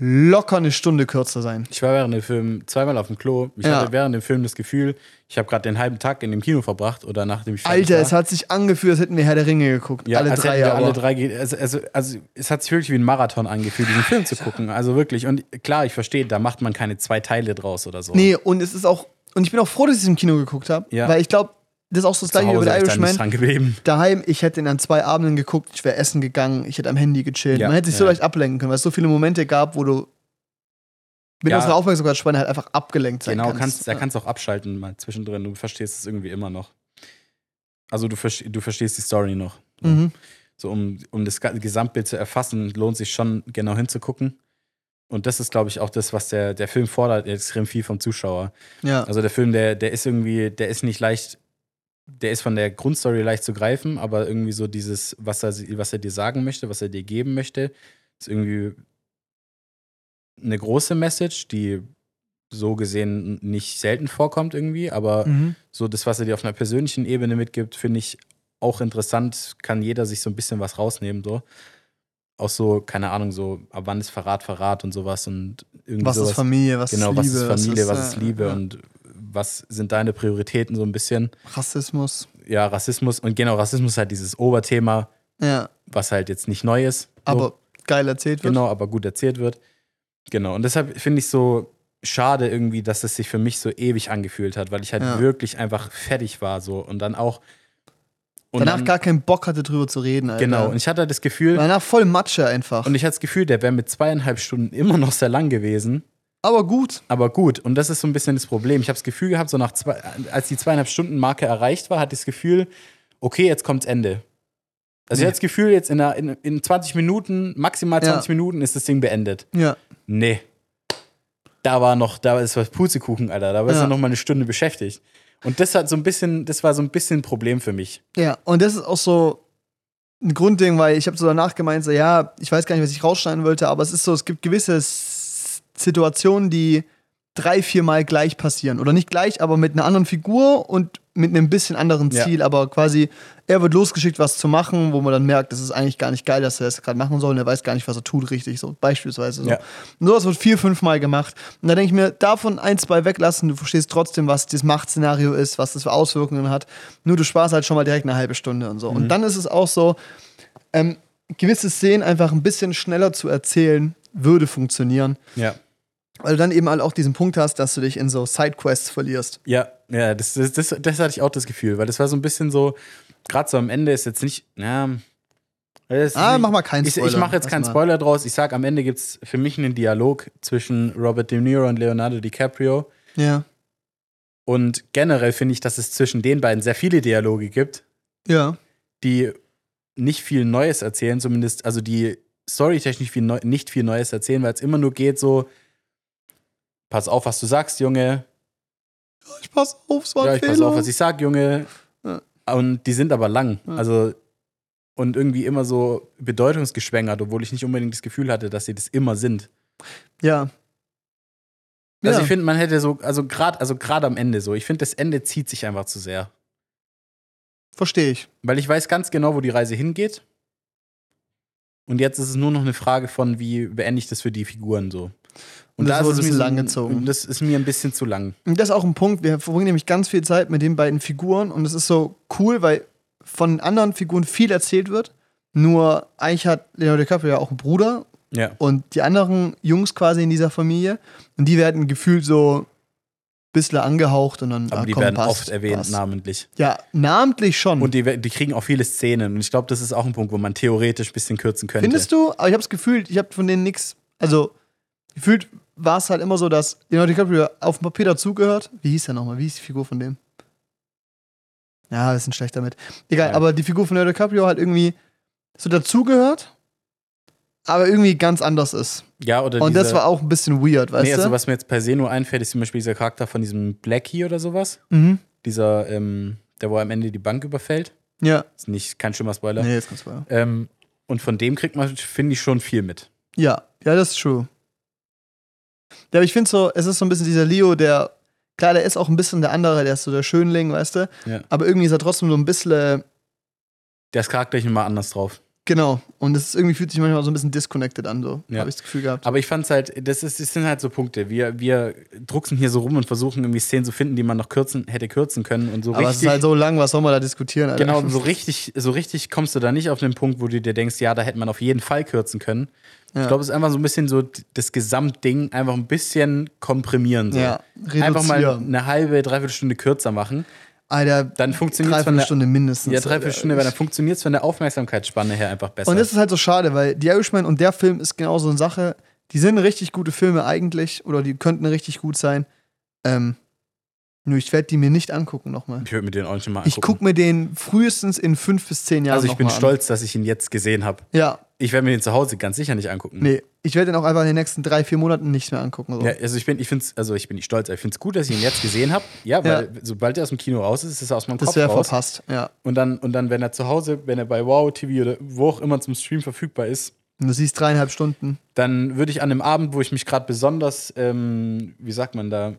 locker eine Stunde kürzer sein. Ich war während dem Film zweimal auf dem Klo. Ich Ja. hatte während dem Film das Gefühl, ich habe gerade den halben Tag in dem Kino verbracht oder nachdem ich Alter, war. es hat sich angefühlt, als hätten wir Herr der Ringe geguckt. Ja, alle drei Jahre. alle drei also, also, also es hat sich wirklich wie ein Marathon angefühlt, diesen Film zu gucken. Also wirklich. Und klar, ich verstehe, da macht man keine zwei Teile draus oder so. Nee, und es ist auch, und ich bin auch froh, dass ich es im Kino geguckt habe, Ja. weil ich glaube, das ist auch so das gleiche wie bei Irishman. daheim, ich hätte ihn an zwei Abenden geguckt, ich wäre essen gegangen, ich hätte am Handy gechillt. Ja, Man hätte sich so ja. leicht ablenken können, weil es so viele Momente gab, wo du mit Ja. unserer Aufmerksamkeitsspanne halt einfach abgelenkt sein Genau, kannst. kannst, da kannst du auch abschalten mal zwischendrin. Du verstehst es irgendwie immer noch. Also du, du verstehst die Story noch. Mhm. So, um, um das Gesamtbild zu erfassen, lohnt sich schon genau hinzugucken. Und das ist, glaube ich, auch das, was der, der Film fordert, extrem viel vom Zuschauer. Ja. Also der Film, der, der ist irgendwie, der ist nicht leicht, der ist von der Grundstory leicht zu greifen, aber irgendwie so dieses, was er, was er dir sagen möchte, was er dir geben möchte, ist irgendwie eine große Message, die so gesehen nicht selten vorkommt irgendwie, aber Mhm. so das, was er dir auf einer persönlichen Ebene mitgibt, finde ich auch interessant. Kann jeder sich so ein bisschen was rausnehmen, so. Auch so, keine Ahnung, so, ab wann ist Verrat Verrat und sowas und irgendwie Was sowas. ist Familie, was genau, ist was Liebe? ist Familie, was ist, äh, Liebe ja. und was sind deine Prioritäten so ein bisschen. Rassismus. Ja, Rassismus und genau, Rassismus ist halt dieses Oberthema, Ja. was halt jetzt nicht neu ist. So. Aber geil erzählt wird. Genau, aber gut erzählt wird. Genau. Und deshalb finde ich so schade irgendwie, dass es sich für mich so ewig angefühlt hat, weil ich halt Ja. wirklich einfach fertig war so und dann auch. Und Danach dann, gar keinen Bock hatte, drüber zu reden, Alter. Genau. Und ich hatte halt das Gefühl, Danach voll Matsche einfach. und ich hatte das Gefühl, der wäre mit zweieinhalb Stunden immer noch sehr lang gewesen. Aber gut. Aber gut, und das ist so ein bisschen das Problem. Ich habe das Gefühl gehabt, so nach zwei, als die zweieinhalb Stunden Marke erreicht war, hatte ich das Gefühl, okay, jetzt kommt's Ende. Also ich Nee. hatte das Gefühl, jetzt in, einer, in, in 20 Minuten, maximal Ja. 20 Minuten ist das Ding beendet. Ja. Nee. Da war noch, da ist was Puzekuchen, Alter. Da war Ja. ja. noch mal eine Stunde beschäftigt. Und das hat so ein bisschen, das war so ein bisschen ein Problem für mich. Ja, und das ist auch so ein Grundding, weil ich habe so danach gemeint, so, ja, ich weiß gar nicht, was ich rausschneiden wollte, aber es ist so, es gibt gewisse Situationen, die drei, vier Mal gleich passieren. Oder nicht gleich, aber mit einer anderen Figur und mit einem bisschen anderen Ja. Ziel. Aber quasi, er wird losgeschickt, was zu machen, wo man dann merkt, das ist eigentlich gar nicht geil, dass er das gerade machen soll und er weiß gar nicht, was er tut, richtig. So beispielsweise. So. Ja. Und sowas wird vier, fünf Mal gemacht. Und da denke ich mir, davon ein, zwei weglassen, du verstehst trotzdem, was das Machtszenario ist, was das für Auswirkungen hat. Nur du sparst halt schon mal direkt eine halbe Stunde und so. Und dann ist es auch so, ähm, gewisse Szenen einfach ein bisschen schneller zu erzählen, würde funktionieren. Ja. Weil du dann eben halt auch diesen Punkt hast, dass du dich in so Sidequests verlierst. Ja, ja, das, das, das, das hatte ich auch das Gefühl, weil das war so ein bisschen so, gerade so am Ende ist jetzt nicht, ja. Ah, nicht- mach mal keinen Ich, Spoiler. ich mache jetzt keinen. Spoiler draus. Ich sag, am Ende gibt es für mich einen Dialog zwischen Robert De Niro und Leonardo DiCaprio. Ja. Und generell finde ich, dass es zwischen den beiden sehr viele Dialoge gibt, Ja. die nicht viel Neues erzählen, zumindest, also die storytechnisch viel nicht viel Neues erzählen, weil es immer nur geht so, pass auf, was du sagst, Junge. Ich pass auf, es war Ja, ich pass Fehler. auf, was ich sag, Junge. Ja. Und die sind aber lang. Ja. Also und irgendwie immer so bedeutungsgeschwängert, obwohl ich nicht unbedingt das Gefühl hatte, dass sie das immer sind. ja. Also ja. ich finde, man hätte so, also gerade also grad am Ende so, ich finde, das Ende zieht sich einfach zu sehr. Verstehe ich. Weil ich weiß ganz genau, wo die Reise hingeht. Und jetzt ist es nur noch eine Frage von, wie beende ich das für die Figuren so. Und das da wurde ist mir langgezogen. Das ist mir ein bisschen zu lang. Und das ist auch ein Punkt, wir verbringen nämlich ganz viel Zeit mit den beiden Figuren und es ist so cool, weil von anderen Figuren viel erzählt wird. Nur eigentlich hat Leonardo DiCaprio ja auch einen Bruder Ja. und die anderen Jungs quasi in dieser Familie und die werden gefühlt so ein bisschen angehaucht und dann Aber ah, die komm, werden passt, oft erwähnt, passt. namentlich. Ja, namentlich schon. Und die, die kriegen auch viele Szenen. Und ich glaube, das ist auch ein Punkt, wo man theoretisch ein bisschen kürzen könnte. Findest du? Aber ich habe das Gefühl, ich habe von denen nichts. Also, gefühlt war es halt immer so, dass Leonardo DiCaprio auf dem Papier dazugehört. Wie hieß der nochmal? Wie hieß die Figur von dem? Ja, wir sind schlecht damit. Egal, Ja. aber die Figur von Leonardo DiCaprio halt irgendwie so dazugehört, aber irgendwie ganz anders ist. Ja, oder Und das diese- war auch ein bisschen weird, weißt Nee, also du? was mir jetzt per se nur einfällt, ist zum Beispiel dieser Charakter von diesem Blackie oder sowas. Mhm. Dieser, ähm, der wo am Ende die Bank überfällt. Ja. Ist nicht kein schlimmer Spoiler. Nee, jetzt kannst du Ähm, und von dem kriegt man, finde ich, schon viel mit. Ja, ja, das ist true. Ja, aber ich finde so, es ist so ein bisschen dieser Leo, der, klar, der ist auch ein bisschen der andere, der ist so der Schönling, weißt du? Ja. Aber irgendwie ist er trotzdem so ein bisschen, äh, Der ist charakterlich immer anders drauf. Genau. Und es irgendwie fühlt sich manchmal so ein bisschen disconnected an, so. Ja. Habe ich das Gefühl gehabt. Aber ich fand es halt, das, ist, das sind halt so Punkte. Wir, wir drucksen hier so rum und versuchen irgendwie Szenen zu finden, die man noch kürzen, hätte kürzen können und so Aber es richtig. ist halt so lang, was soll man da diskutieren, Alter? Genau, so richtig, so richtig kommst du da nicht auf den Punkt, wo du dir denkst, ja, da hätte man auf jeden Fall kürzen können. Ja. Ich glaube, es ist einfach so ein bisschen so das Gesamtding einfach ein bisschen komprimieren. So. Ja, Einfach mal reduzieren. eine halbe, dreiviertel Stunde kürzer machen. Alter, Dann funktioniert es von dreiviertel der, Stunde mindestens. ja, dreiviertel. Stunde, weil dann funktioniert es von der Aufmerksamkeitsspanne her einfach besser. Und das ist halt so schade, weil The Irishman und der Film ist genau so eine Sache. Die sind richtig gute Filme eigentlich oder die könnten richtig gut sein. Ähm, nur ich werde die mir nicht angucken nochmal. ich würde mir den auch nicht mal angucken. Ich gucke mir den frühestens in fünf bis zehn Jahren also ich bin stolz, dass ich ihn jetzt gesehen habe. An. Ja, Ich werde mir den zu Hause ganz sicher nicht angucken. nee. Ich werde den auch einfach in den nächsten drei, vier Monaten nicht mehr angucken. So. Ja, also ich bin, ich find's, also ich bin nicht stolz, ich finde es gut, dass ich ihn jetzt gesehen habe. Ja, weil sobald er aus dem Kino raus ist, ist er aus meinem das Kopf wäre raus. verpasst, ja. Und dann, und dann, wenn er zu Hause, wenn er bei Wow TV oder wo auch immer zum Stream verfügbar ist, Und du siehst dreieinhalb Stunden. dann würde ich an einem Abend, wo ich mich gerade besonders, ähm, wie sagt man da,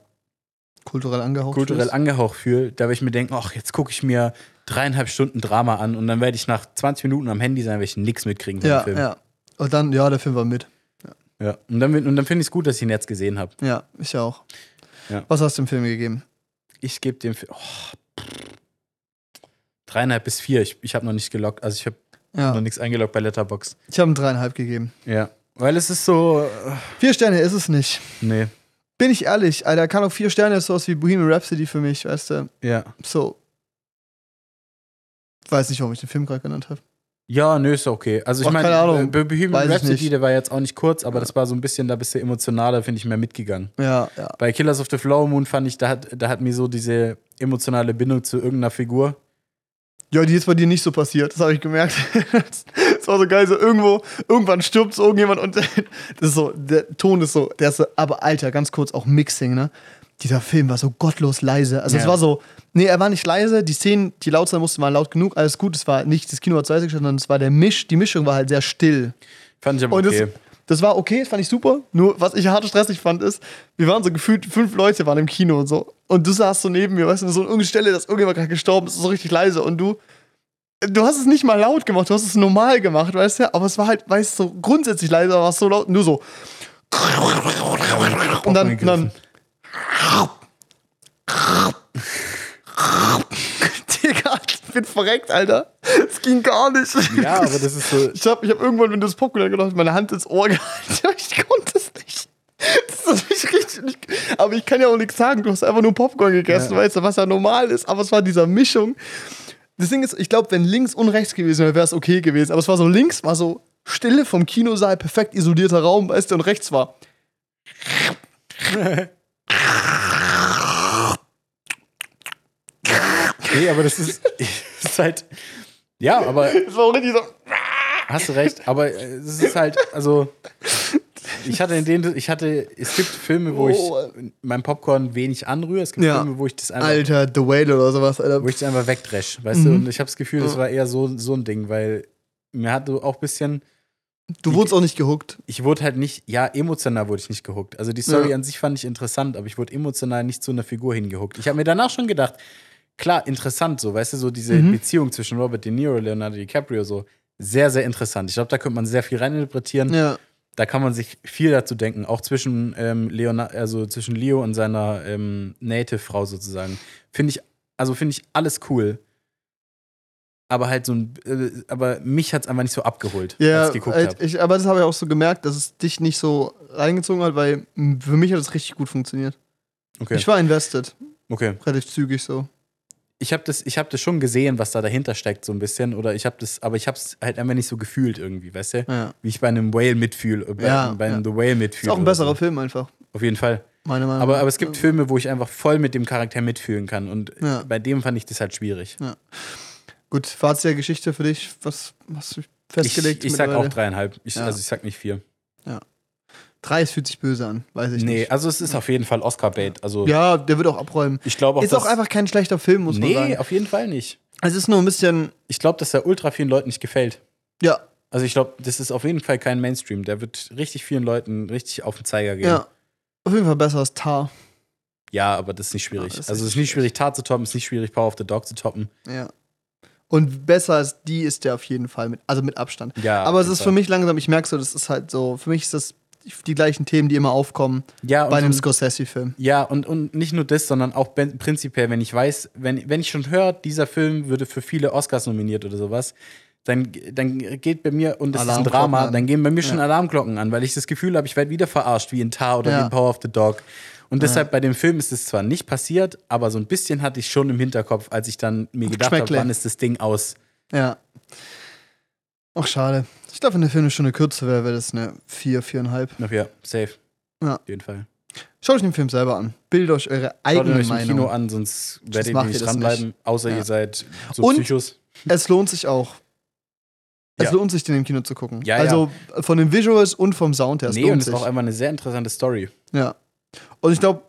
Kulturell angehaucht. kulturell fühlst. angehaucht fühle, da würde ich mir denken, ach, jetzt gucke ich mir dreieinhalb Stunden Drama an und dann werde ich nach 20 Minuten am Handy sein, weil ich nichts mitkriegen von Ja, dem Film. ja. Und dann, ja, der Film war mit. Ja. Und dann, und dann finde ich es gut, dass ich ihn jetzt gesehen habe. Ja, ich auch. Ja. Was hast du dem Film gegeben? Ich gebe dem Film oh, dreieinhalb bis vier. Ich, ich habe noch nicht gelockt, also ich habe Ja. noch nichts eingeloggt bei Letterbox. Ich habe ihm dreieinhalb gegeben. Ja. Weil es ist so, äh, Vier Sterne ist es nicht. nee, Bin ich ehrlich, Alter, kann auch vier Sterne ist sowas wie Bohemian Rhapsody für mich, weißt du? ja. So. Weiß nicht, warum ich den Film gerade genannt habe. Ja, nö, ist okay. Also ich meine, Ahnung. Bo- Bohemian Weiß Rhapsody, der war jetzt auch nicht kurz, aber das war so ein bisschen, da bist du emotionaler, finde ich, mehr mitgegangen. Ja, ja. Bei Killers of the Flower Moon fand ich, da hat, da hat mir so diese emotionale Bindung zu irgendeiner Figur. Ja, die ist bei dir nicht so passiert, das habe ich gemerkt. War so geil, so irgendwo, irgendwann stirbt so irgendjemand und das ist so, der Ton ist so, der ist so, aber Alter, ganz kurz, auch Mixing, ne? Dieser Film war so gottlos leise. Also es Ja. war so, nee, er war nicht leise, die Szenen, die laut sein mussten, waren laut genug, alles gut, es war nicht, das Kino hat zu leise gestellt, sondern es war der Misch, die Mischung war halt sehr still. Fand ich aber Und okay. das, das war okay, das fand ich super. Nur, was ich hart stressig fand, ist, wir waren so gefühlt, fünf Leute waren im Kino und so. Und du saßt so neben mir, weißt du, so an irgendeiner Stelle, dass irgendjemand gerade gestorben ist, so richtig leise. Und du, du hast es nicht mal laut gemacht, du hast es normal gemacht, weißt du? Aber es war halt, weißt du, so grundsätzlich leise, aber es war so laut. Du so. Und dann, und dann Digga, ich bin verreckt, Alter. Es ging gar nicht. Ja, aber das ist so. Ich habe ich hab irgendwann, wenn du das Popcorn gedacht meine Hand ins Ohr gehalten. Ich konnte es nicht. Das ist nicht richtig. Nicht, aber ich kann ja auch nichts sagen. Du hast einfach nur Popcorn gegessen, Ja. weißt du, was ja normal ist. Aber es war dieser Mischung. Das Ding ist, ich glaube, wenn links und rechts gewesen wäre, wäre es okay gewesen. Aber es war so links, war so Stille vom Kinosaal, perfekt isolierter Raum, weißt du, und rechts war. Nee, aber das ist, ist halt. Ja, aber Es war auch richtig so. hast du recht. Aber äh, es ist halt, also. Ich hatte in denen, ich hatte, es gibt Filme, wo Oh. ich mein Popcorn wenig anrühre. Es gibt Ja. Filme, wo ich das einfach, Alter, The Whale oder sowas, Alter. wo ich das einfach wegdresch, weißt du? Und ich habe das Gefühl, das Ja. war eher so, so ein Ding, weil mir hat auch ein bisschen, Du wurdest auch nicht gehuckt. ich wurde halt nicht, ja, emotional wurde ich nicht gehuckt. Also die Story Ja. an sich fand ich interessant, aber ich wurde emotional nicht zu einer Figur hingehuckt. Ich habe mir danach schon gedacht, klar, interessant so, weißt du, so diese Mhm. Beziehung zwischen Robert De Niro und Leonardo DiCaprio so, sehr, sehr interessant. Ich glaube, da könnte man sehr viel reininterpretieren. Ja. Da kann man sich viel dazu denken, auch zwischen ähm, Leonardo, also zwischen Leo und seiner ähm, Native-Frau sozusagen. Finde ich, also finde ich alles cool. Aber halt so ein, äh, aber mich hat es einfach nicht so abgeholt, Ja, als ich geguckt halt, habe. ich, aber das habe ich auch so gemerkt, dass es dich nicht so reingezogen hat, weil für mich hat es richtig gut funktioniert. Okay. Ich war invested, okay. relativ zügig so. Ich habe das, ich habe das schon gesehen, was da dahinter steckt, so ein bisschen. Oder ich habe das, aber ich habe es halt einfach nicht so gefühlt irgendwie, weißt du? Ja. Wie ich bei einem Whale mitfühle, äh, bei, Ja, bei einem ja. The Whale Ist mitfühle. auch ein besserer so. Film einfach, Auf jeden Fall. meiner Meinung Aber, aber es gibt Filme, wo ich einfach voll mit dem Charakter mitfühlen kann. Und Ja. bei dem fand ich das halt schwierig. Gut, Fazit der Geschichte für dich, was hast du Ich, festgelegt? ich sag auch dreieinhalb. Ich, Ja. Also ich sag nicht vier. Drei, es fühlt sich böse an, weiß ich nee, nicht. also es ist auf jeden Fall Oscar-Bait. Also Ja, der wird auch abräumen. ich glaube auch, Ist auch einfach kein schlechter Film, muss man Nee, sagen. auf jeden Fall nicht. Es ist nur ein bisschen, Ich glaube, dass er ultra vielen Leuten nicht gefällt. ja, Also ich glaube, das ist auf jeden Fall kein Mainstream. Der wird richtig vielen Leuten richtig auf den Zeiger gehen. ja. Auf jeden Fall besser als Tar. Ja, aber das ist nicht schwierig. Ja, ist also es ist nicht schwierig, Tat zu toppen, es ist nicht schwierig, Power of the Dog zu toppen. Ja. Und besser als die ist der auf jeden Fall, mit, also mit Abstand. Ja, Aber es ist Fall. für mich langsam, ich merke so, das ist halt so, für mich ist das die gleichen Themen, die immer aufkommen ja, bei einem Scorsese-Film. Ja, und, und nicht nur das, sondern auch prinzipiell, wenn ich weiß, wenn, wenn ich schon höre, dieser Film würde für viele Oscars nominiert oder sowas, dann, dann geht bei mir, und das ist ein Drama, an. dann gehen bei mir schon Ja. Alarmglocken an, weil ich das Gefühl habe, ich werde wieder verarscht, wie in Tar oder Ja. wie in Power of the Dog. Und deshalb bei dem Film ist es zwar nicht passiert, aber so ein bisschen hatte ich schon im Hinterkopf, als ich dann mir gedacht habe, wann ist das Ding aus. Ja. Ach, schade. Ich glaube, wenn der Film eine Stunde kürzer wäre, wäre das eine 4, 4,5. Ach ja, safe. Ja. Auf jeden Fall. Schaut euch den Film selber an. Bildet euch eure Schaut eigene euch im Meinung. Kino an, sonst werdet ihr nicht dranbleiben, außer Ja. ihr seid so Und- Psychos. Es lohnt sich auch. Es Ja. lohnt sich, den im Kino zu gucken. Ja, ja. also von den Visuals und vom Sound her. Es Nee, und es ist auch einfach eine sehr interessante Story. Ja. Und ich glaube,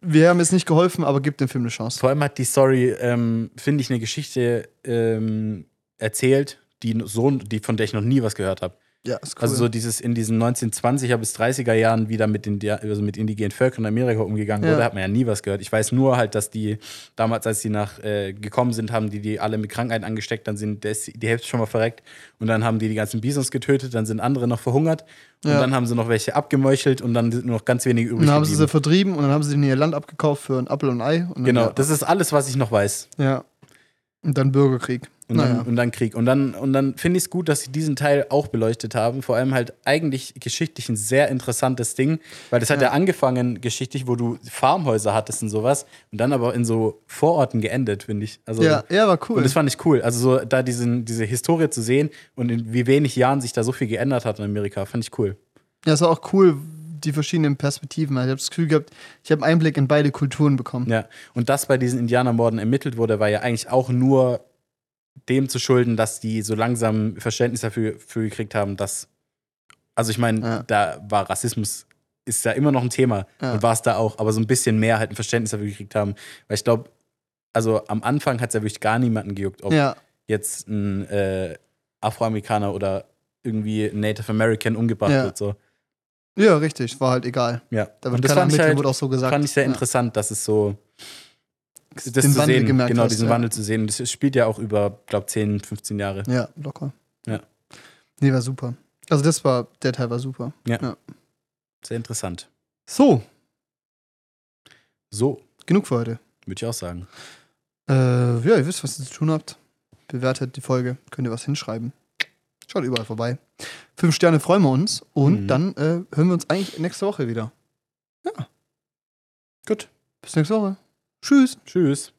wir haben jetzt nicht geholfen, aber gibt dem Film eine Chance. Vor allem hat die Story, ähm, finde ich, eine Geschichte ähm, erzählt, die, so, die, von der ich noch nie was gehört habe. Ja, ist cool. Also so dieses in diesen 1920er bis 30er Jahren wieder mit, den, also mit indigenen Völkern in Amerika umgegangen Ja. wurde, hat man ja nie was gehört. Ich weiß nur halt, dass die damals, als die nach äh, gekommen sind, haben die die alle mit Krankheiten angesteckt, dann sind des, die Hälfte schon mal verreckt und dann haben die die ganzen Bisons getötet, dann sind andere noch verhungert und Ja. dann haben sie noch welche abgemeuchelt und dann sind nur noch ganz wenige und übrig dann haben sie sie vertrieben und dann haben sie ihnen ihr Land abgekauft für ein Apfel und Ei. Und Genau, das ist alles, was ich noch weiß. ja. Und dann Bürgerkrieg. Und, naja. dann, und dann Krieg. Und dann, und dann finde ich es gut, dass sie diesen Teil auch beleuchtet haben. Vor allem halt eigentlich geschichtlich ein sehr interessantes Ding, weil das hat ja, Ja. angefangen geschichtlich, wo du Farmhäuser hattest und sowas und dann aber in so Vororten geendet, finde ich. Also, ja, ja, war cool. Und das fand ich cool. Also so da diesen, diese Historie zu sehen und in wie wenig Jahren sich da so viel geändert hat in Amerika, fand ich cool. Ja, es war auch cool, die verschiedenen Perspektiven. Also Ich habe das Gefühl gehabt, ich habe Einblick in beide Kulturen bekommen. Ja. Und dass bei diesen Indianermorden ermittelt wurde, war ja eigentlich auch nur dem zu schulden, dass die so langsam Verständnis dafür für gekriegt haben, dass. Also ich meine, Ja. da war Rassismus, ist da immer noch ein Thema Ja. und war es da auch, aber so ein bisschen mehr halt ein Verständnis dafür gekriegt haben. Weil ich glaube, also am Anfang hat es ja wirklich gar niemanden gejuckt, ob Ja, jetzt ein äh, Afroamerikaner oder irgendwie ein Native American umgebracht Ja. wird. So. Ja, richtig. War halt egal. Ja. Da und wird das keiner fand ich, halt, wurde auch so gesagt. fand ich sehr Ja. interessant, dass es so das Den zu Wandel sehen, gemerkt genau, hast, diesen ja. Wandel zu sehen. Das spielt ja auch über, glaube 10, 15 Jahre. Ja, locker. Ja. Nee, war super. Also das war, der Teil war super. Sehr interessant. So, So, genug für heute. würde ich auch sagen. Äh, ja, ihr wisst, was ihr zu tun habt. Bewertet die Folge, könnt ihr was hinschreiben. Schaut überall vorbei. Fünf Sterne freuen wir uns und Mhm. dann äh, hören wir uns eigentlich nächste Woche wieder. Gut. Bis nächste Woche. Tschüss. Tschüss.